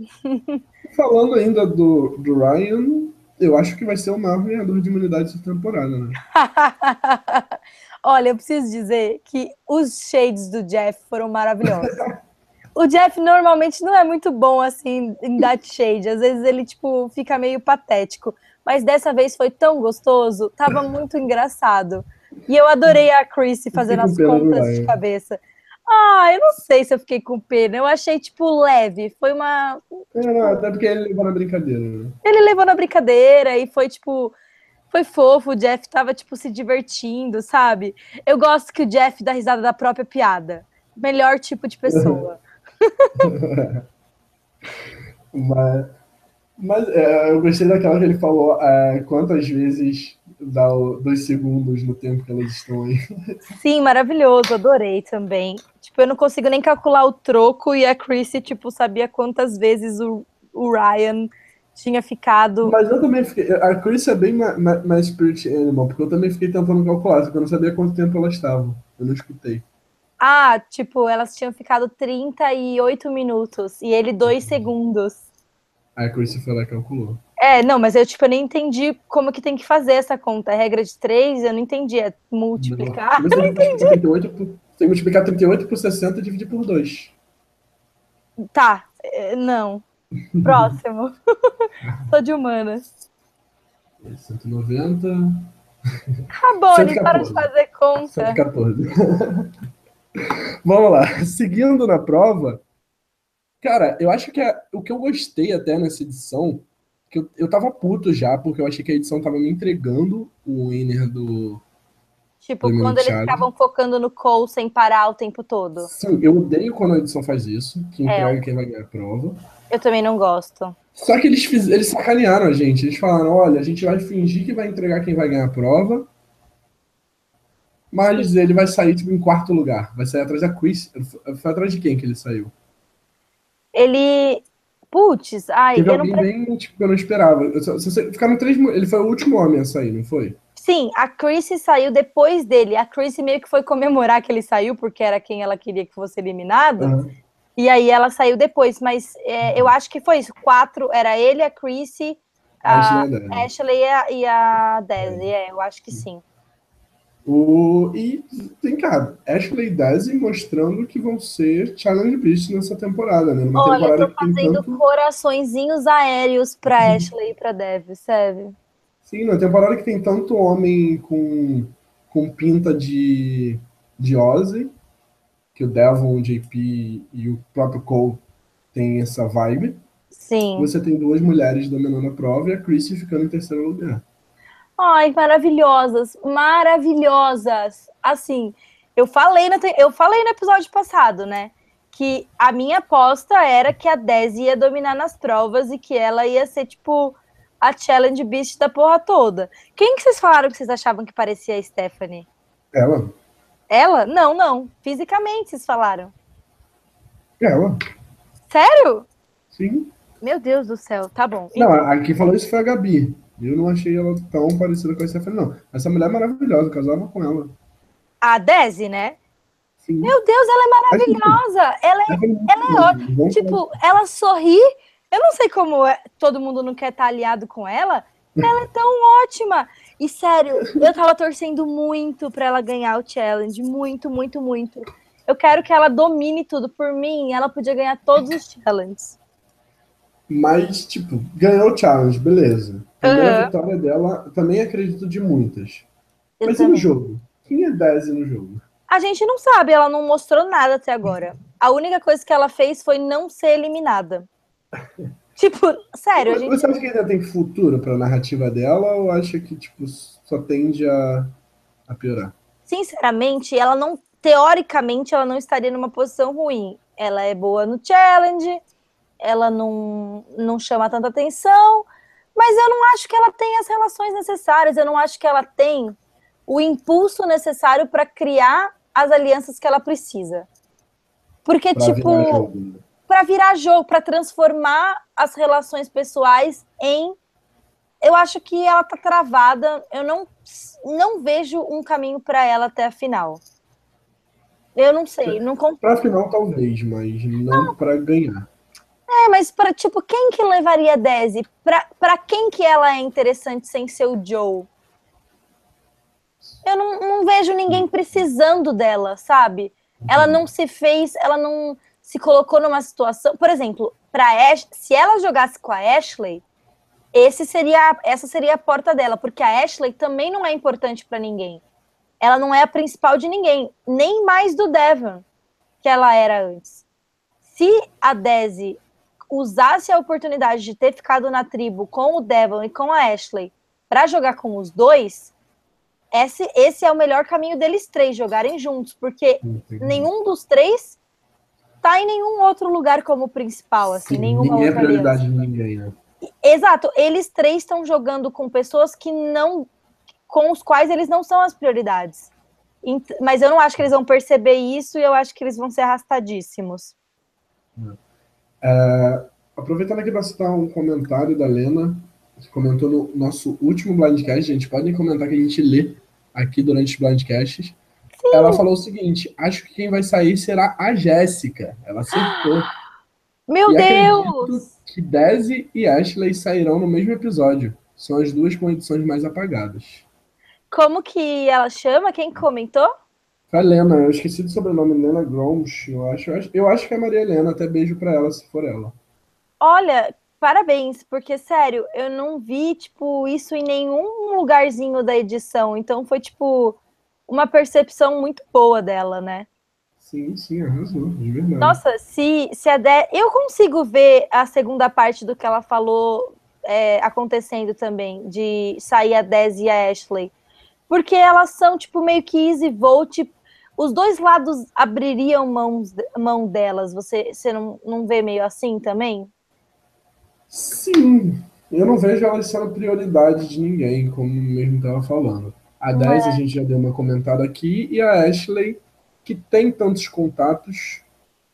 Falando ainda do, do Ryan, eu acho que vai ser o maior ganhador de imunidade dessa temporada, né? Olha, eu preciso dizer que os shades do Jeff foram maravilhosos. o Jeff normalmente não é muito bom assim em dar shade, às vezes ele tipo fica meio patético, mas dessa vez foi tão gostoso, tava muito engraçado. E eu adorei a Chrissy fazendo as contas de cabeça. Ah, eu não sei se eu fiquei com pena. Eu achei, tipo, leve. Foi uma. É, não, até porque ele levou na brincadeira. Né? Ele levou na brincadeira e foi, tipo. Foi fofo, o Jeff tava, tipo, se divertindo, sabe? Eu gosto que o Jeff dá risada da própria piada. Melhor tipo de pessoa. mas mas é, eu gostei daquela que ele falou é, quantas vezes dá dois segundos no tempo que elas estão aí. Sim, maravilhoso, adorei também. Tipo, eu não consigo nem calcular o troco e a Chrissy, tipo, sabia quantas vezes o, o Ryan tinha ficado. Mas eu também fiquei. A Chris é bem mais, Spirit Animal, porque eu também fiquei tentando calcular, eu não sabia quanto tempo elas estavam. Eu não escutei. Ah, tipo, elas tinham ficado 38 minutos e ele dois segundos. A Chris foi lá e calculou. É, não, mas eu, tipo, eu nem entendi como que tem que fazer essa conta. A regra de 3, eu não entendi. É multiplicar. Não, eu não entendi. 38 por, tem que multiplicar 38 por 60 e dividir por 2. Tá, é, não. Próximo. Sou de humanas. 190. Tá bom, ele para de fazer conta. 114. Vamos lá. Seguindo na prova, cara, eu acho que é, o que eu gostei até nessa edição, que eu, eu tava puto já, porque eu achei que a edição tava me entregando o winner do. Tipo, do quando eles estavam focando no Cole sem parar o tempo todo. Sim, eu odeio quando a edição faz isso, que é. entrega é. quem vai ganhar a prova. Eu também não gosto. Só que eles, fiz, eles sacanearam a gente. Eles falaram: olha, a gente vai fingir que vai entregar quem vai ganhar a prova. Mas ele vai sair tipo, em quarto lugar. Vai sair atrás da Chris. Foi atrás de quem que ele saiu? Ele. Putz, ai, Teve eu não... bem, tipo, eu não esperava. Ficaram três. Ele foi o último homem a sair, não foi? Sim, a Chris saiu depois dele. A Chris meio que foi comemorar que ele saiu, porque era quem ela queria que fosse eliminado. Uhum. E aí ela saiu depois, mas é, eu acho que foi isso. Quatro, era ele, a Chrissy, a Ashley e a, e a Daisy. É. é, eu acho que sim. O, e tem cá, Ashley e Daisy mostrando que vão ser Challenge Beast nessa temporada, né? Numa Olha, temporada eu tô fazendo tanto... coraçõezinhos aéreos pra uhum. Ashley e pra Dev, sério. Sim, na temporada que tem tanto homem com, com pinta de, de Ozzy, que o Devon, o JP e o próprio Cole têm essa vibe. Sim. Você tem duas mulheres dominando a prova e a Chrissy ficando em terceiro lugar. Ai, maravilhosas, maravilhosas. Assim, eu falei, no, eu falei no episódio passado, né? Que a minha aposta era que a Dez ia dominar nas provas e que ela ia ser, tipo, a challenge beast da porra toda. Quem que vocês falaram que vocês achavam que parecia a Stephanie? Ela. Ela? Não, não. Fisicamente, vocês falaram. Ela. Sério? Sim. Meu Deus do céu, tá bom. Não, então... a que falou isso foi a Gabi. Eu não achei ela tão parecida com a Stephanie, não. Essa mulher é maravilhosa, casava com ela. A Desi, né? Sim. Meu Deus, ela é maravilhosa. Ela é, ela é ótima. Tipo, ela sorri. Eu não sei como é, todo mundo não quer estar aliado com ela. Ela é tão ótima. E sério, eu tava torcendo muito para ela ganhar o challenge, muito, muito, muito. Eu quero que ela domine tudo por mim, ela podia ganhar todos os challenges. Mas, tipo, ganhou o challenge, beleza. Primeira uhum. vitória dela, também acredito de muitas. Mas e no jogo? Quem é Daisy no jogo? A gente não sabe, ela não mostrou nada até agora. A única coisa que ela fez foi não ser eliminada. Tipo, sério, a gente... Você acha que ainda tem futuro pra narrativa dela ou acha que, tipo, só tende a, a piorar? Sinceramente, ela não... Teoricamente, ela não estaria numa posição ruim. Ela é boa no challenge, ela não, não chama tanta atenção, mas eu não acho que ela tem as relações necessárias, eu não acho que ela tem o impulso necessário para criar as alianças que ela precisa. Porque, pra tipo, para virar jogo, para transformar as relações pessoais em. Eu acho que ela tá travada. Eu não, não vejo um caminho para ela até a final. Eu não sei, não Para a final talvez, mas não, não. para ganhar. É, mas para tipo, quem que levaria a Daisy? Para quem que ela é interessante sem ser o Joe? Eu não, não vejo ninguém precisando dela, sabe? Ela não se fez, ela não se colocou numa situação, por exemplo, para se ela jogasse com a Ashley, esse seria, essa seria a porta dela, porque a Ashley também não é importante para ninguém. Ela não é a principal de ninguém, nem mais do Devon. que ela era antes. Se a Desi usasse a oportunidade de ter ficado na tribo com o Devon e com a Ashley para jogar com os dois, esse, esse é o melhor caminho deles três jogarem juntos, porque Entendi. nenhum dos três tá em nenhum outro lugar como principal, assim, Sim, nenhuma ninguém é prioridade de ninguém, né? Exato, eles três estão jogando com pessoas que não com os quais eles não são as prioridades. Mas eu não acho que eles vão perceber isso e eu acho que eles vão ser arrastadíssimos. É, aproveitando aqui para citar um comentário da Lena, que comentou no nosso último Blindcast, gente, podem comentar que a gente lê aqui durante os Blindcasts. Sim. Ela falou o seguinte: acho que quem vai sair será a Jéssica. Ela acertou. Meu e Deus! Que Daisy e Ashley sairão no mesmo episódio. São as duas com edições mais apagadas. Como que ela chama? Quem comentou? A Helena, eu esqueci do sobrenome, Helena Groms, eu acho. Eu acho que é Maria Helena, até beijo pra ela, se for ela. Olha, parabéns, porque, sério, eu não vi, tipo, isso em nenhum lugarzinho da edição, então foi, tipo, uma percepção muito boa dela, né? Sim, sim, arrasou, de verdade. Nossa, se, se a De... Eu consigo ver a segunda parte do que ela falou é, acontecendo também, de sair a Dez e a Ashley porque elas são, tipo, meio que easy vote. Os dois lados abririam mãos, mão delas. Você, você não, não vê meio assim também? Sim. Eu não vejo elas sendo prioridade de ninguém, como mesmo estava falando. A 10 é. a gente já deu uma comentada aqui, e a Ashley, que tem tantos contatos,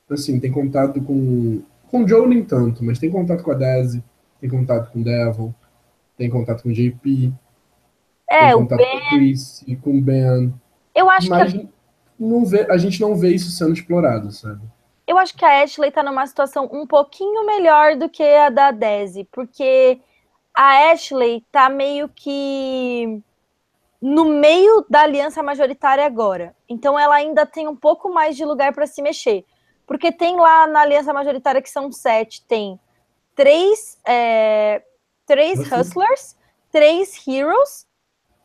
assim, tem contato com. Com o Joe nem tanto, mas tem contato com a Daisy, tem contato com o Devon, tem contato com o JP. É, o Ben. Com Chris e com o Ben. Eu acho que. Não vê, a gente não vê isso sendo explorado, sabe? Eu acho que a Ashley tá numa situação um pouquinho melhor do que a da Daisy, porque a Ashley tá meio que no meio da aliança majoritária agora. Então ela ainda tem um pouco mais de lugar para se mexer. Porque tem lá na aliança majoritária que são sete, tem três, é, três hustlers, três heroes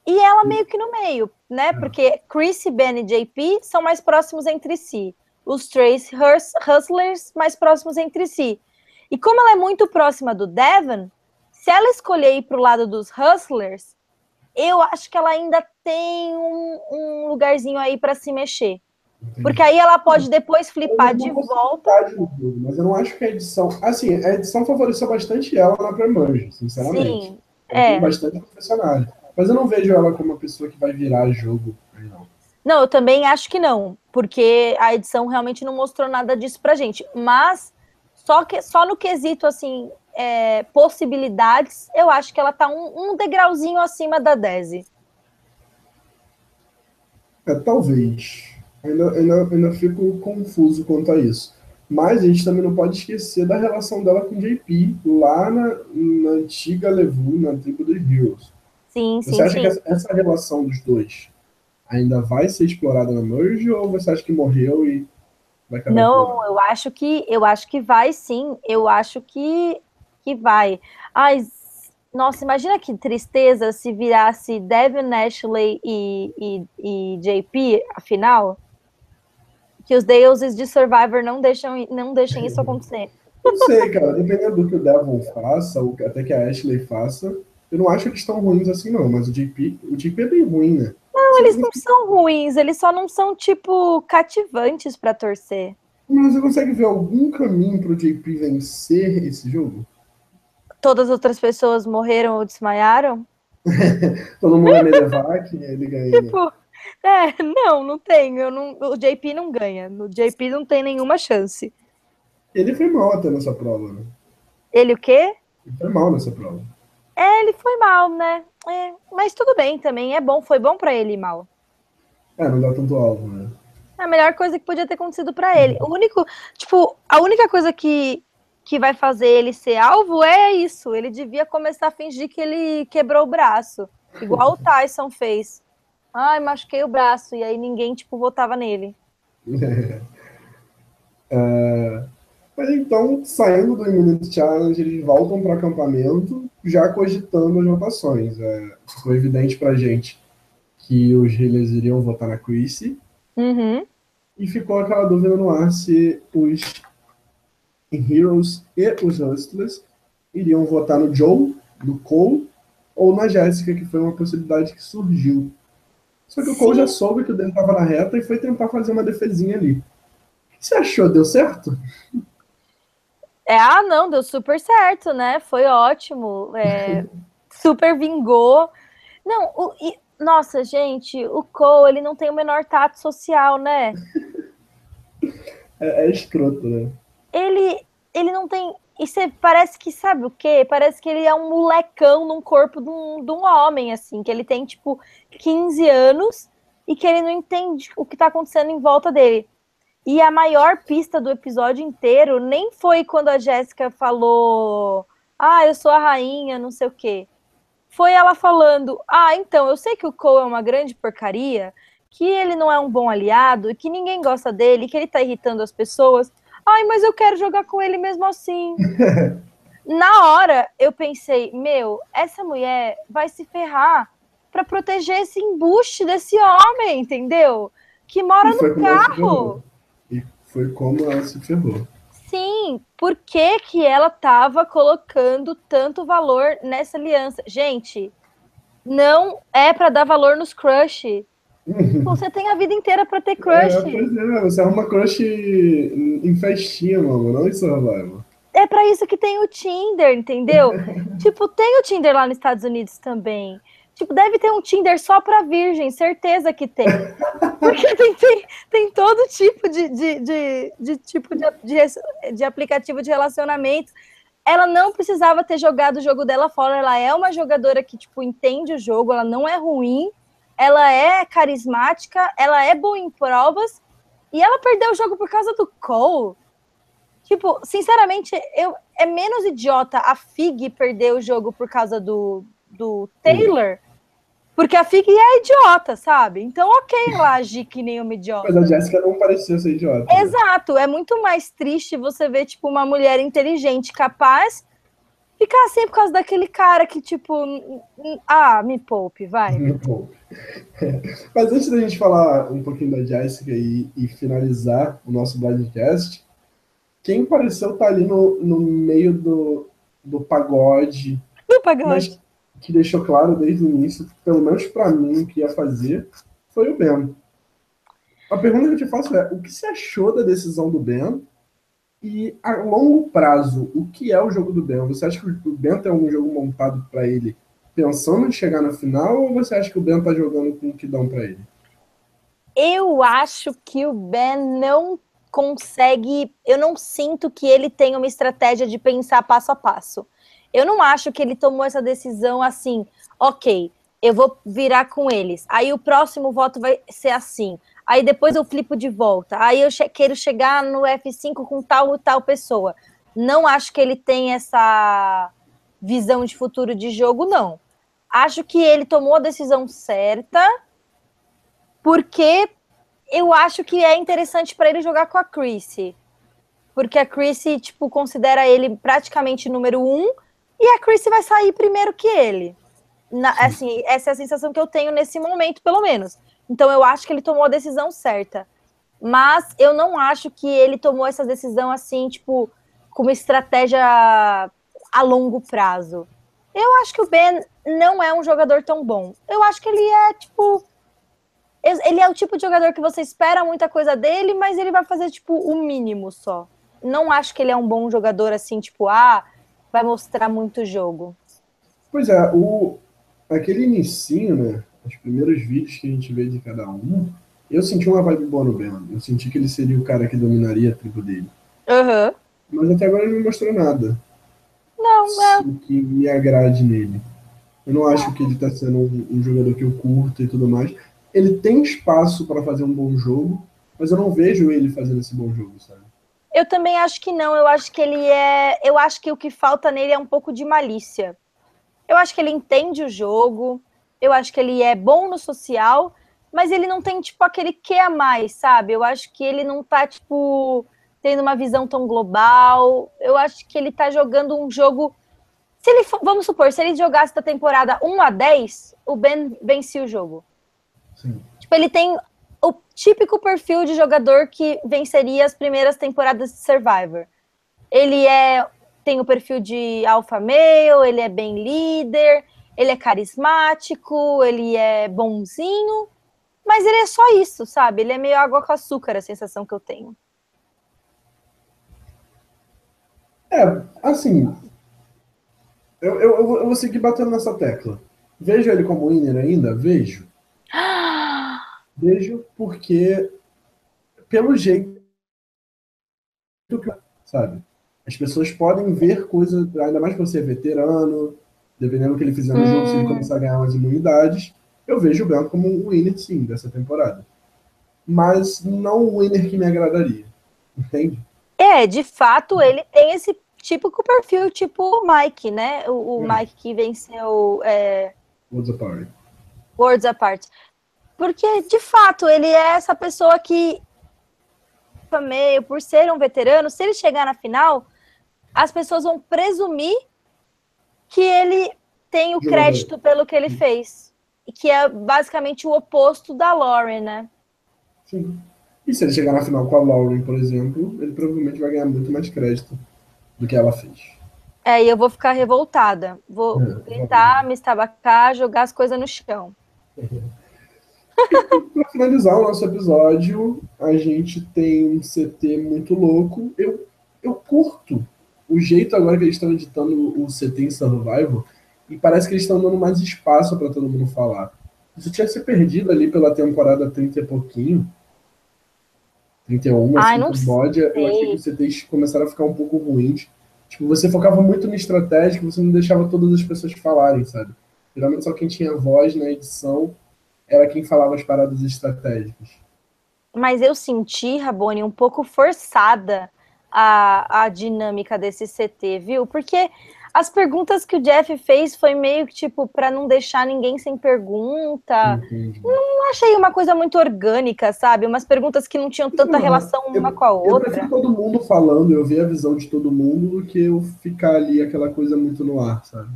e ela meio que no meio, né? É. Porque Chris, Ben e JP são mais próximos entre si. Os três Hustlers mais próximos entre si. E como ela é muito próxima do Devon, se ela escolher ir para o lado dos Hustlers, eu acho que ela ainda tem um, um lugarzinho aí para se mexer. Porque aí ela pode depois flipar de volta. mas eu não acho que a edição. Assim, a edição favoreceu bastante ela na Premerge, sinceramente. Sim. É. Bastante profissional. Mas eu não vejo ela como uma pessoa que vai virar jogo. Não. não, eu também acho que não, porque a edição realmente não mostrou nada disso pra gente. Mas só, que, só no quesito assim, é, possibilidades, eu acho que ela tá um, um degrauzinho acima da Desi. É, talvez. Ainda, ainda, ainda fico confuso quanto a isso. Mas a gente também não pode esquecer da relação dela com o JP lá na, na antiga Levu, na tribo dos Heroes. Sim, você sim. Você acha sim. que essa, relação dos dois ainda vai ser explorada na Merge ou você acha que morreu e vai acabar? Não, eu acho que eu acho que vai sim. Eu acho que, que vai. Ai, nossa, imagina que tristeza se virasse Devin Ashley e, e, e JP, afinal. Que os deuses de Survivor não deixam, não deixem isso acontecer. Não sei, cara. Dependendo do que o Devon faça, ou até que a Ashley faça, eu não acho que eles tão ruins assim, não, mas o JP, o JP é bem ruim, né? Não, eles não são ruins, eles só não são, tipo, cativantes para torcer. Mas você consegue ver algum caminho pro JP vencer esse jogo? Todas as outras pessoas morreram ou desmaiaram? Todo mundo é Medevac, ele ganha. Tipo, é, não, não tem. Eu não, o JP não ganha. O JP não tem nenhuma chance. Ele foi mal até nessa prova, né? Ele o quê? Ele foi mal nessa prova. É, ele foi mal, né? É, mas tudo bem também, é bom, foi bom para ele mal. É, não dá tanto alvo, né? É a melhor coisa que podia ter acontecido para ele. O único, tipo, a única coisa que, que vai fazer ele ser alvo é isso. Ele devia começar a fingir que ele quebrou o braço, igual o Tyson fez. Ai, machuquei o braço e aí ninguém tipo votava nele. é, mas então, saindo do Immunity Challenge, eles voltam para acampamento, já cogitando as votações. É, ficou evidente para gente que os healers iriam votar na Chrissy. Uhum. E ficou aquela dúvida no ar se os Heroes e os Hustlers iriam votar no Joe, no Cole, ou na Jéssica, que foi uma possibilidade que surgiu. Só que o Cole já soube que o Dan estava na reta e foi tentar fazer uma defesinha ali. O que você achou? Deu certo? É, ah, não, deu super certo, né? Foi ótimo. É, super vingou. Não, o, e, nossa, gente, o Cole, ele não tem o menor tato social, né? É, é escroto, né? Ele, ele não tem. E você parece que, sabe o quê? Parece que ele é um molecão num corpo de um, de um homem, assim, que ele tem, tipo, 15 anos e que ele não entende o que tá acontecendo em volta dele. E a maior pista do episódio inteiro nem foi quando a Jéssica falou: Ah, eu sou a rainha, não sei o quê. Foi ela falando: Ah, então, eu sei que o Cole é uma grande porcaria, que ele não é um bom aliado, que ninguém gosta dele, que ele tá irritando as pessoas. Ai, mas eu quero jogar com ele mesmo assim. Na hora, eu pensei: Meu, essa mulher vai se ferrar para proteger esse embuste desse homem, entendeu? Que mora no carro. Foi como ela se ferrou. Sim, por que, que ela estava colocando tanto valor nessa aliança? Gente, não é para dar valor nos crush. Você tem a vida inteira para ter crush. É, pois é, você arruma crush em festinha, mano, não em survival. É para isso que tem o Tinder, entendeu? tipo, tem o Tinder lá nos Estados Unidos também. Tipo, deve ter um Tinder só para virgem, certeza que tem. Porque tem, tem, tem todo tipo de, de, de, de tipo de, de, de, aplicativo de relacionamento. Ela não precisava ter jogado o jogo dela fora. Ela é uma jogadora que, tipo, entende o jogo, ela não é ruim, ela é carismática, ela é boa em provas, e ela perdeu o jogo por causa do Cole. Tipo, sinceramente, eu, é menos idiota a Fig perder o jogo por causa do, do Taylor porque a Fig é idiota, sabe? Então, ok ela agir que nem uma idiota. Mas a Jéssica não parecia ser idiota. Né? Exato. É muito mais triste você ver, tipo, uma mulher inteligente, capaz, ficar assim por causa daquele cara que, tipo, ah, me poupe, vai. Me poupe. Mas antes da gente falar um pouquinho da Jéssica e, e, finalizar o nosso podcast, quem pareceu estar tá ali no, no meio do, do pagode. Do pagode. Mas que deixou claro desde o início, pelo menos para mim, o que ia fazer, foi o Ben. A pergunta que eu te faço é: o que você achou da decisão do Ben? E a longo prazo, o que é o jogo do Ben? Você acha que o Ben tem algum jogo montado para ele pensando em chegar na final ou você acha que o Ben tá jogando com o que dão para ele? Eu acho que o Ben não consegue, eu não sinto que ele tem uma estratégia de pensar passo a passo. Eu não acho que ele tomou essa decisão assim, ok, eu vou virar com eles. Aí o próximo voto vai ser assim. Aí depois eu flipo de volta. Aí eu che quero chegar no F5 com tal e tal pessoa. Não acho que ele tem essa visão de futuro de jogo, não. Acho que ele tomou a decisão certa, porque eu acho que é interessante para ele jogar com a Chrissy. Porque a Chrissy, tipo, considera ele praticamente número um, e a Chrissy vai sair primeiro que ele. Na, assim, essa é a sensação que eu tenho nesse momento, pelo menos. Então eu acho que ele tomou a decisão certa. Mas eu não acho que ele tomou essa decisão assim, tipo, com uma estratégia a longo prazo. Eu acho que o Ben não é um jogador tão bom. Eu acho que ele é, tipo. Ele é o tipo de jogador que você espera muita coisa dele, mas ele vai fazer, tipo, o mínimo só. Não acho que ele é um bom jogador, assim, tipo, ah, vai mostrar muito jogo. Pois é, o, aquele inicinho, né? Os primeiros vídeos que a gente vê de cada um, eu senti uma vibe boa no Ben. Eu senti que ele seria o cara que dominaria a tribo dele. Uhum. Mas até agora ele não mostrou nada. Não, não. Que me agrade nele. Eu não acho que ele está sendo um, um, jogador que eu curto e tudo mais. Ele tem espaço para fazer um bom jogo, mas eu não vejo ele fazendo esse bom jogo, sabe? Eu também acho que não. Eu acho que ele é. Eu acho que o que falta nele é um pouco de malícia. Eu acho que ele entende o jogo. Eu acho que ele é bom no social, mas ele não tem, tipo, aquele que a mais, sabe? Eu acho que ele não tá, tipo, tendo uma visão tão global. Eu acho que ele tá jogando um jogo. Se ele, vamos supor, se ele jogasse da temporada 1 a 10, o Ben vencia o jogo. Sim. Tipo, ele tem típico perfil de jogador que venceria as primeiras temporadas de Survivor. Ele é tem o perfil de alfa male, ele é bem líder, ele é carismático, ele é bonzinho, mas ele é só isso, sabe? Ele é meio água com açúcar, a sensação que eu tenho. É, assim, eu, eu, eu vou seguir batendo nessa tecla. Vejo ele como winner ainda? Vejo. Vejo porque, pelo jeito, sabe? As pessoas podem ver coisas, ainda mais por ser veterano, dependendo do que ele fizer no hum. jogo, se ele hum. começar a ganhar umas imunidades, eu vejo o Branco como um winner, sim, dessa temporada. Mas não um winner que me agradaria. Entende? É, de fato, ele tem esse típico perfil, tipo o Mike, né? O, o é. Mike que venceu. É... Worlds Apart. Worlds Apart. Porque, de fato, ele é essa pessoa que, meio, por ser um veterano, se ele chegar na final, as pessoas vão presumir que ele tem o crédito pelo que ele fez. Que é basicamente o oposto da Lauren, né? Sim. E se ele chegar na final com a Lauren, por exemplo, ele provavelmente vai ganhar muito mais crédito do que ela fez. É, e eu vou ficar revoltada. Vou é, gritar, me estabacar, jogar as coisas no chão. para finalizar o nosso episódio, a gente tem um CT muito louco. Eu, eu curto o jeito agora que eles estão editando o CT em Survival e parece que eles estão dando mais espaço para todo mundo falar. Isso tinha se perdido ali pela temporada 30 e pouquinho. 31, Ai, assim, bode, eu achei que os CTs começaram a ficar um pouco ruins. Tipo, você focava muito no estratégico, você não deixava todas as pessoas falarem, sabe? Geralmente só quem tinha voz na edição era quem falava as paradas estratégicas. Mas eu senti, Rabone, um pouco forçada a, a dinâmica desse CT, viu? Porque as perguntas que o Jeff fez foi meio que tipo para não deixar ninguém sem pergunta. Entendi. Não achei uma coisa muito orgânica, sabe? Umas perguntas que não tinham tanta não, relação uma com a outra. Eu prefiro todo mundo falando, eu ver a visão de todo mundo do que eu ficar ali aquela coisa muito no ar, sabe?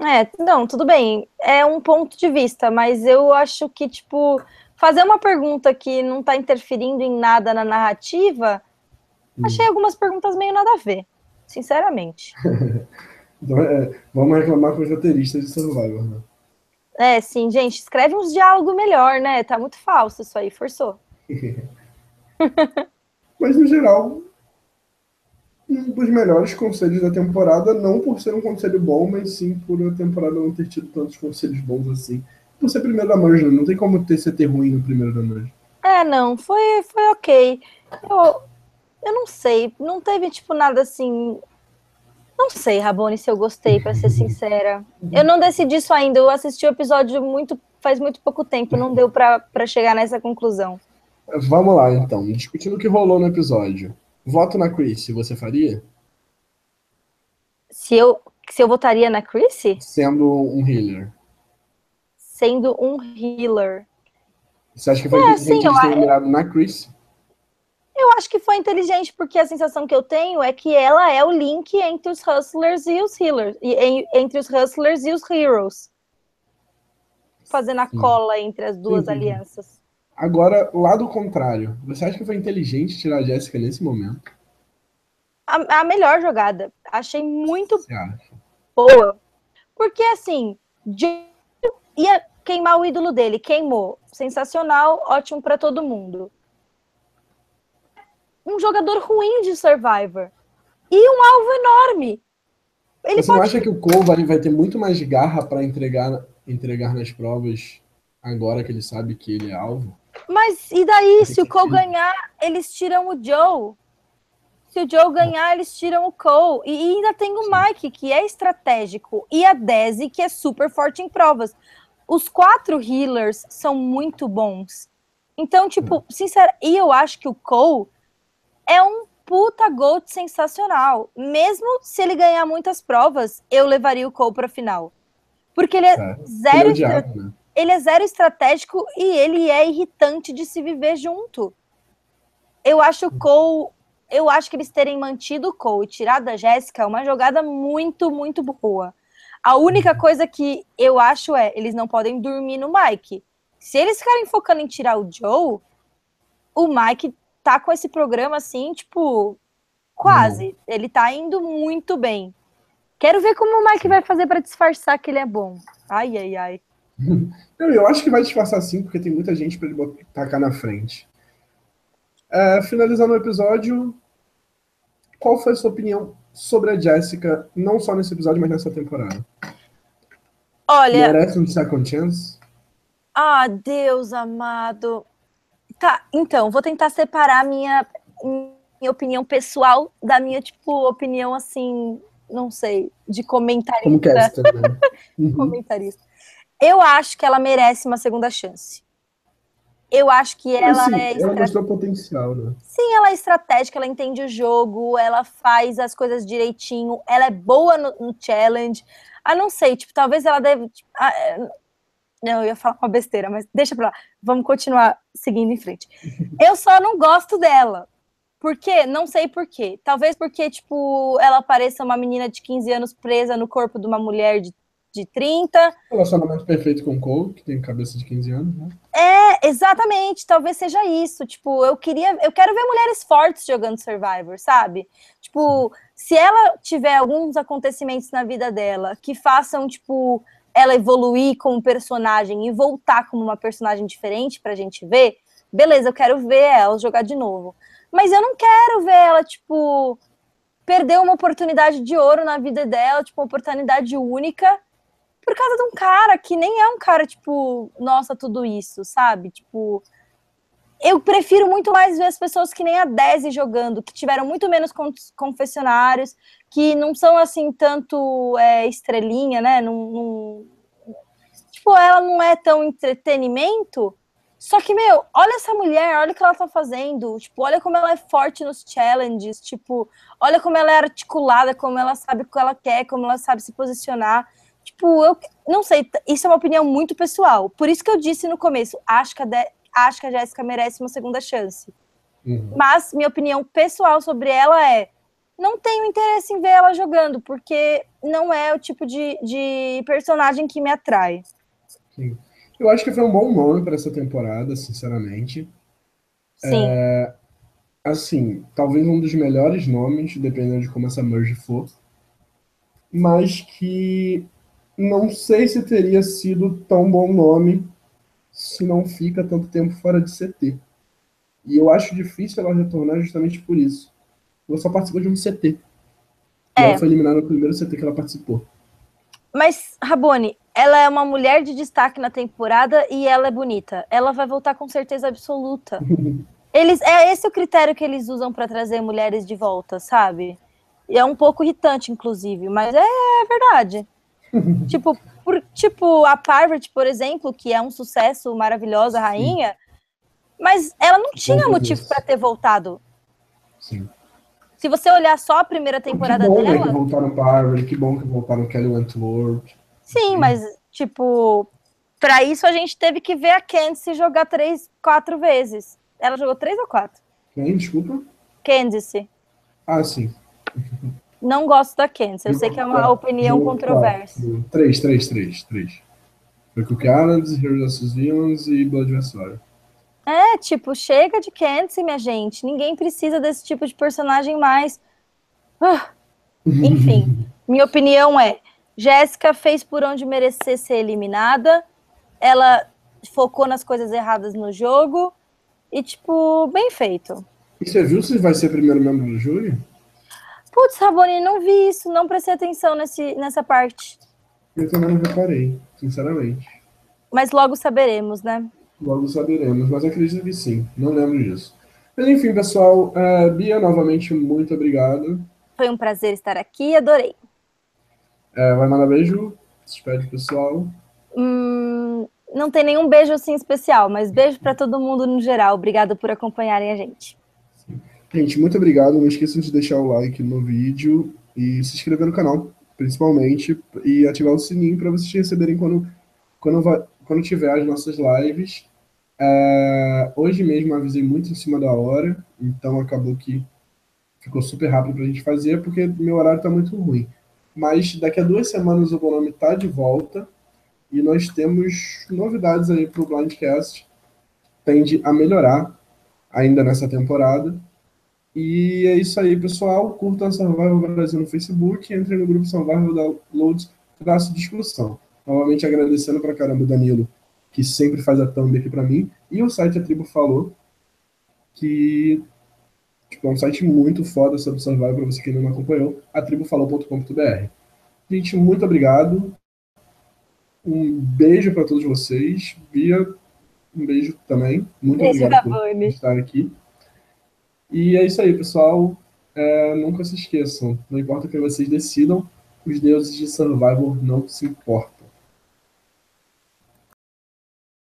É, não, tudo bem. É um ponto de vista, mas eu acho que, tipo, fazer uma pergunta que não está interferindo em nada na narrativa, hum. achei algumas perguntas meio nada a ver, sinceramente. então, é, vamos reclamar com os roteiristas de Survivor, né? É, sim, gente, escreve uns diálogos melhor, né? Tá muito falso isso aí, forçou. mas, no geral, um dos melhores conselhos da temporada, não por ser um conselho bom, mas sim por a temporada não ter tido tantos conselhos bons assim. Por ser primeiro da Merge, não tem como ter CT ruim no primeiro da Merge. É, não, foi, foi ok. Eu, eu não sei, não teve, tipo, nada assim. Não sei, Rabone, se eu gostei, para ser sincera. Eu não decidi isso ainda, eu assisti o episódio muito faz muito pouco tempo, não deu para chegar nessa conclusão. Vamos lá, então. Discutindo o que rolou no episódio. Voto na Chris, você faria? Se eu, se eu votaria na Chris? Sendo um healer. Sendo um healer. Você acha que foi é, inteligente sim, ter mirado na Chris? Eu acho que foi inteligente, porque a sensação que eu tenho é que ela é o link entre os hustlers e os healers. E, entre os hustlers e os heroes. Fazendo a sim. cola entre as duas sim, alianças. Agora, lado contrário, você acha que foi inteligente tirar a Jéssica nesse momento? A, a, melhor jogada. Achei muito boa. Porque, assim, ia queimar o ídolo dele. Queimou. Sensacional, ótimo para todo mundo. Um jogador ruim de Survivor. E um alvo enorme. Ele Você pode... não acha que o Cole vai ter muito mais garra para entregar, entregar nas provas agora que ele sabe que ele é alvo? Mas e daí, se o Cole ganhar, eles tiram o Joe. Se o Joe ganhar, eles tiram o Cole. E ainda tem o Mike, que é estratégico, e a Desi, que é super forte em provas. Os quatro healers são muito bons. Então, tipo, sincero, e eu acho que o Cole é um puta Gold sensacional. Mesmo se ele ganhar muitas provas, eu levaria o Cole pra final. Porque ele é, é. zero. Ele é né? Ele é zero estratégico e ele é irritante de se viver junto. Eu acho o Cole, eu acho que eles terem mantido o Cole e tirado a Jéssica é uma jogada muito, muito boa. A única coisa que eu acho é, eles não podem dormir no Mike. Se eles ficarem focando em tirar o Joe, o Mike tá com esse programa assim, tipo, quase. Hum. Ele tá indo muito bem. Quero ver como o Mike vai fazer para disfarçar que ele é bom. Ai, ai, ai. Eu, eu acho que vai disfarçar sim, porque tem muita gente para ele tacar na frente. É, finalizando o episódio, qual foi a sua opinião sobre a Jessica, não só nesse episódio, mas nessa temporada? Olha. Merece um second chance? Ah, Deus amado. Tá, então, vou tentar separar minha, minha opinião pessoal da minha, tipo, opinião assim, não sei, de comentarista. Como caster, né? uhum. comentarista. Eu acho que ela merece uma segunda chance. Eu acho que ela sim, é. Ela mostrou potencial, né? Sim, ela é estratégica, ela entende o jogo, ela faz as coisas direitinho, ela é boa no, no challenge. Ah, não sei, tipo, talvez ela deve. Tipo, ah, é, não, eu ia falar uma besteira, mas deixa pra lá. Vamos continuar seguindo em frente. Eu só não gosto dela. Por quê? Não sei por quê. Talvez porque, tipo, ela pareça uma menina de 15 anos presa no corpo de uma mulher de de 30. Relacionamento perfeito com o Cole, que tem cabeça de 15 anos, né? É, exatamente, talvez seja isso. Tipo, eu queria, eu quero ver mulheres fortes jogando Survivor, sabe? Tipo, se ela tiver alguns acontecimentos na vida dela que façam, tipo, ela evoluir como personagem e voltar como uma personagem diferente pra gente ver, beleza, eu quero ver ela jogar de novo. Mas eu não quero ver ela, tipo, perder uma oportunidade de ouro na vida dela, tipo, uma oportunidade única por causa de um cara que nem é um cara, tipo, nossa, tudo isso, sabe? Tipo, eu prefiro muito mais ver as pessoas que nem a Desi jogando, que tiveram muito menos confessionários, que não são assim tanto é, estrelinha, né? Não, não, tipo, ela não é tão entretenimento. Só que, meu, olha essa mulher, olha o que ela tá fazendo. Tipo, olha como ela é forte nos challenges. Tipo, olha como ela é articulada, como ela sabe o que ela quer, como ela sabe se posicionar. Tipo, eu não sei, isso é uma opinião muito pessoal. Por isso que eu disse no começo, acho que a, de, acho que a Jéssica merece uma segunda chance. Uhum. Mas minha opinião pessoal sobre ela é: não tenho interesse em ver ela jogando, porque não é o tipo de, de personagem que me atrai. Sim. Eu acho que foi um bom nome para essa temporada, sinceramente. Sim. É, assim, talvez um dos melhores nomes, dependendo de como essa merge for. Mas que não sei se teria sido tão bom nome se não fica tanto tempo fora de CT. E eu acho difícil ela retornar justamente por isso. Ela só participou de um CT. É. Ela foi eliminada no primeiro CT que ela participou. Mas, Rabone, ela é uma mulher de destaque na temporada e ela é bonita. Ela vai voltar com certeza absoluta. Eles, é esse o critério que eles usam para trazer mulheres de volta, sabe? E é um pouco irritante, inclusive, mas é, é verdade tipo, por, tipo, a Parvati, por exemplo, que é um sucesso maravilhosa, rainha, mas ela não tinha motivo para ter voltado. Sim. Se você olhar só a primeira temporada que bom, dela. Né, que voltaram Parvati, que bom que voltaram Kelly Wentworth. Sim, Sim, mas, tipo, para isso a gente teve que ver a Candice jogar três, quatro vezes. Ela jogou três ou quatro? Quem? Desculpa? Candice. Ah, sim. Não gosto da Candice. Eu sei que é uma opinião controversa. Três, três, três, três. Foi com Candice, Heroes vs. Villains e Blood Adversary. É, tipo, chega de Candice, minha gente. Ninguém precisa desse tipo de personagem mais. Ah. Enfim, minha opinião é: Jéssica fez por onde merecer ser eliminada. Ela focou nas coisas erradas no jogo. E, tipo, bem feito. E você viu se vai ser primeiro membro do júri? Putz, Raboni, não vi isso, não prestei atenção nesse, nessa parte. Eu também não reparei, sinceramente. Mas logo saberemos, né? Logo saberemos, mas acredito que sim, não lembro disso. Mas enfim, pessoal, uh, Bia, novamente, muito obrigado. Foi um prazer estar aqui, adorei. Uh, vai mandar beijo? Despede, pessoal. Hum, não tem nenhum beijo assim especial, mas beijo para todo mundo no geral. Obrigado por acompanharem a gente. Gente, muito obrigado. Não esqueçam de deixar o like no vídeo e se inscrever no canal, principalmente, e ativar o sininho para vocês receberem quando, quando, quando tiver as nossas lives. É, hoje mesmo avisei muito em cima da hora, então acabou que ficou super rápido para a gente fazer, porque meu horário está muito ruim. Mas daqui a duas semanas o Bonome está de volta e nós temos novidades aí para o Blindcast. Tende a melhorar ainda nessa temporada. E é isso aí, pessoal. Curtam Survival Brasil no Facebook, entrem no grupo Survival Downloads, traço discussão. Novamente agradecendo pra caramba o Danilo, que sempre faz a thumb aqui para mim, e o site A Tribo Falou, que tipo, é um site muito foda sobre Survival para você que ainda não acompanhou, atribufalou.com.br. Gente, muito obrigado. Um beijo para todos vocês. Bia, um beijo também. Muito beijo obrigado por estar aqui. E é isso aí, pessoal. É, nunca se esqueçam. Não importa o que vocês decidam, os deuses de Survivor não se importam.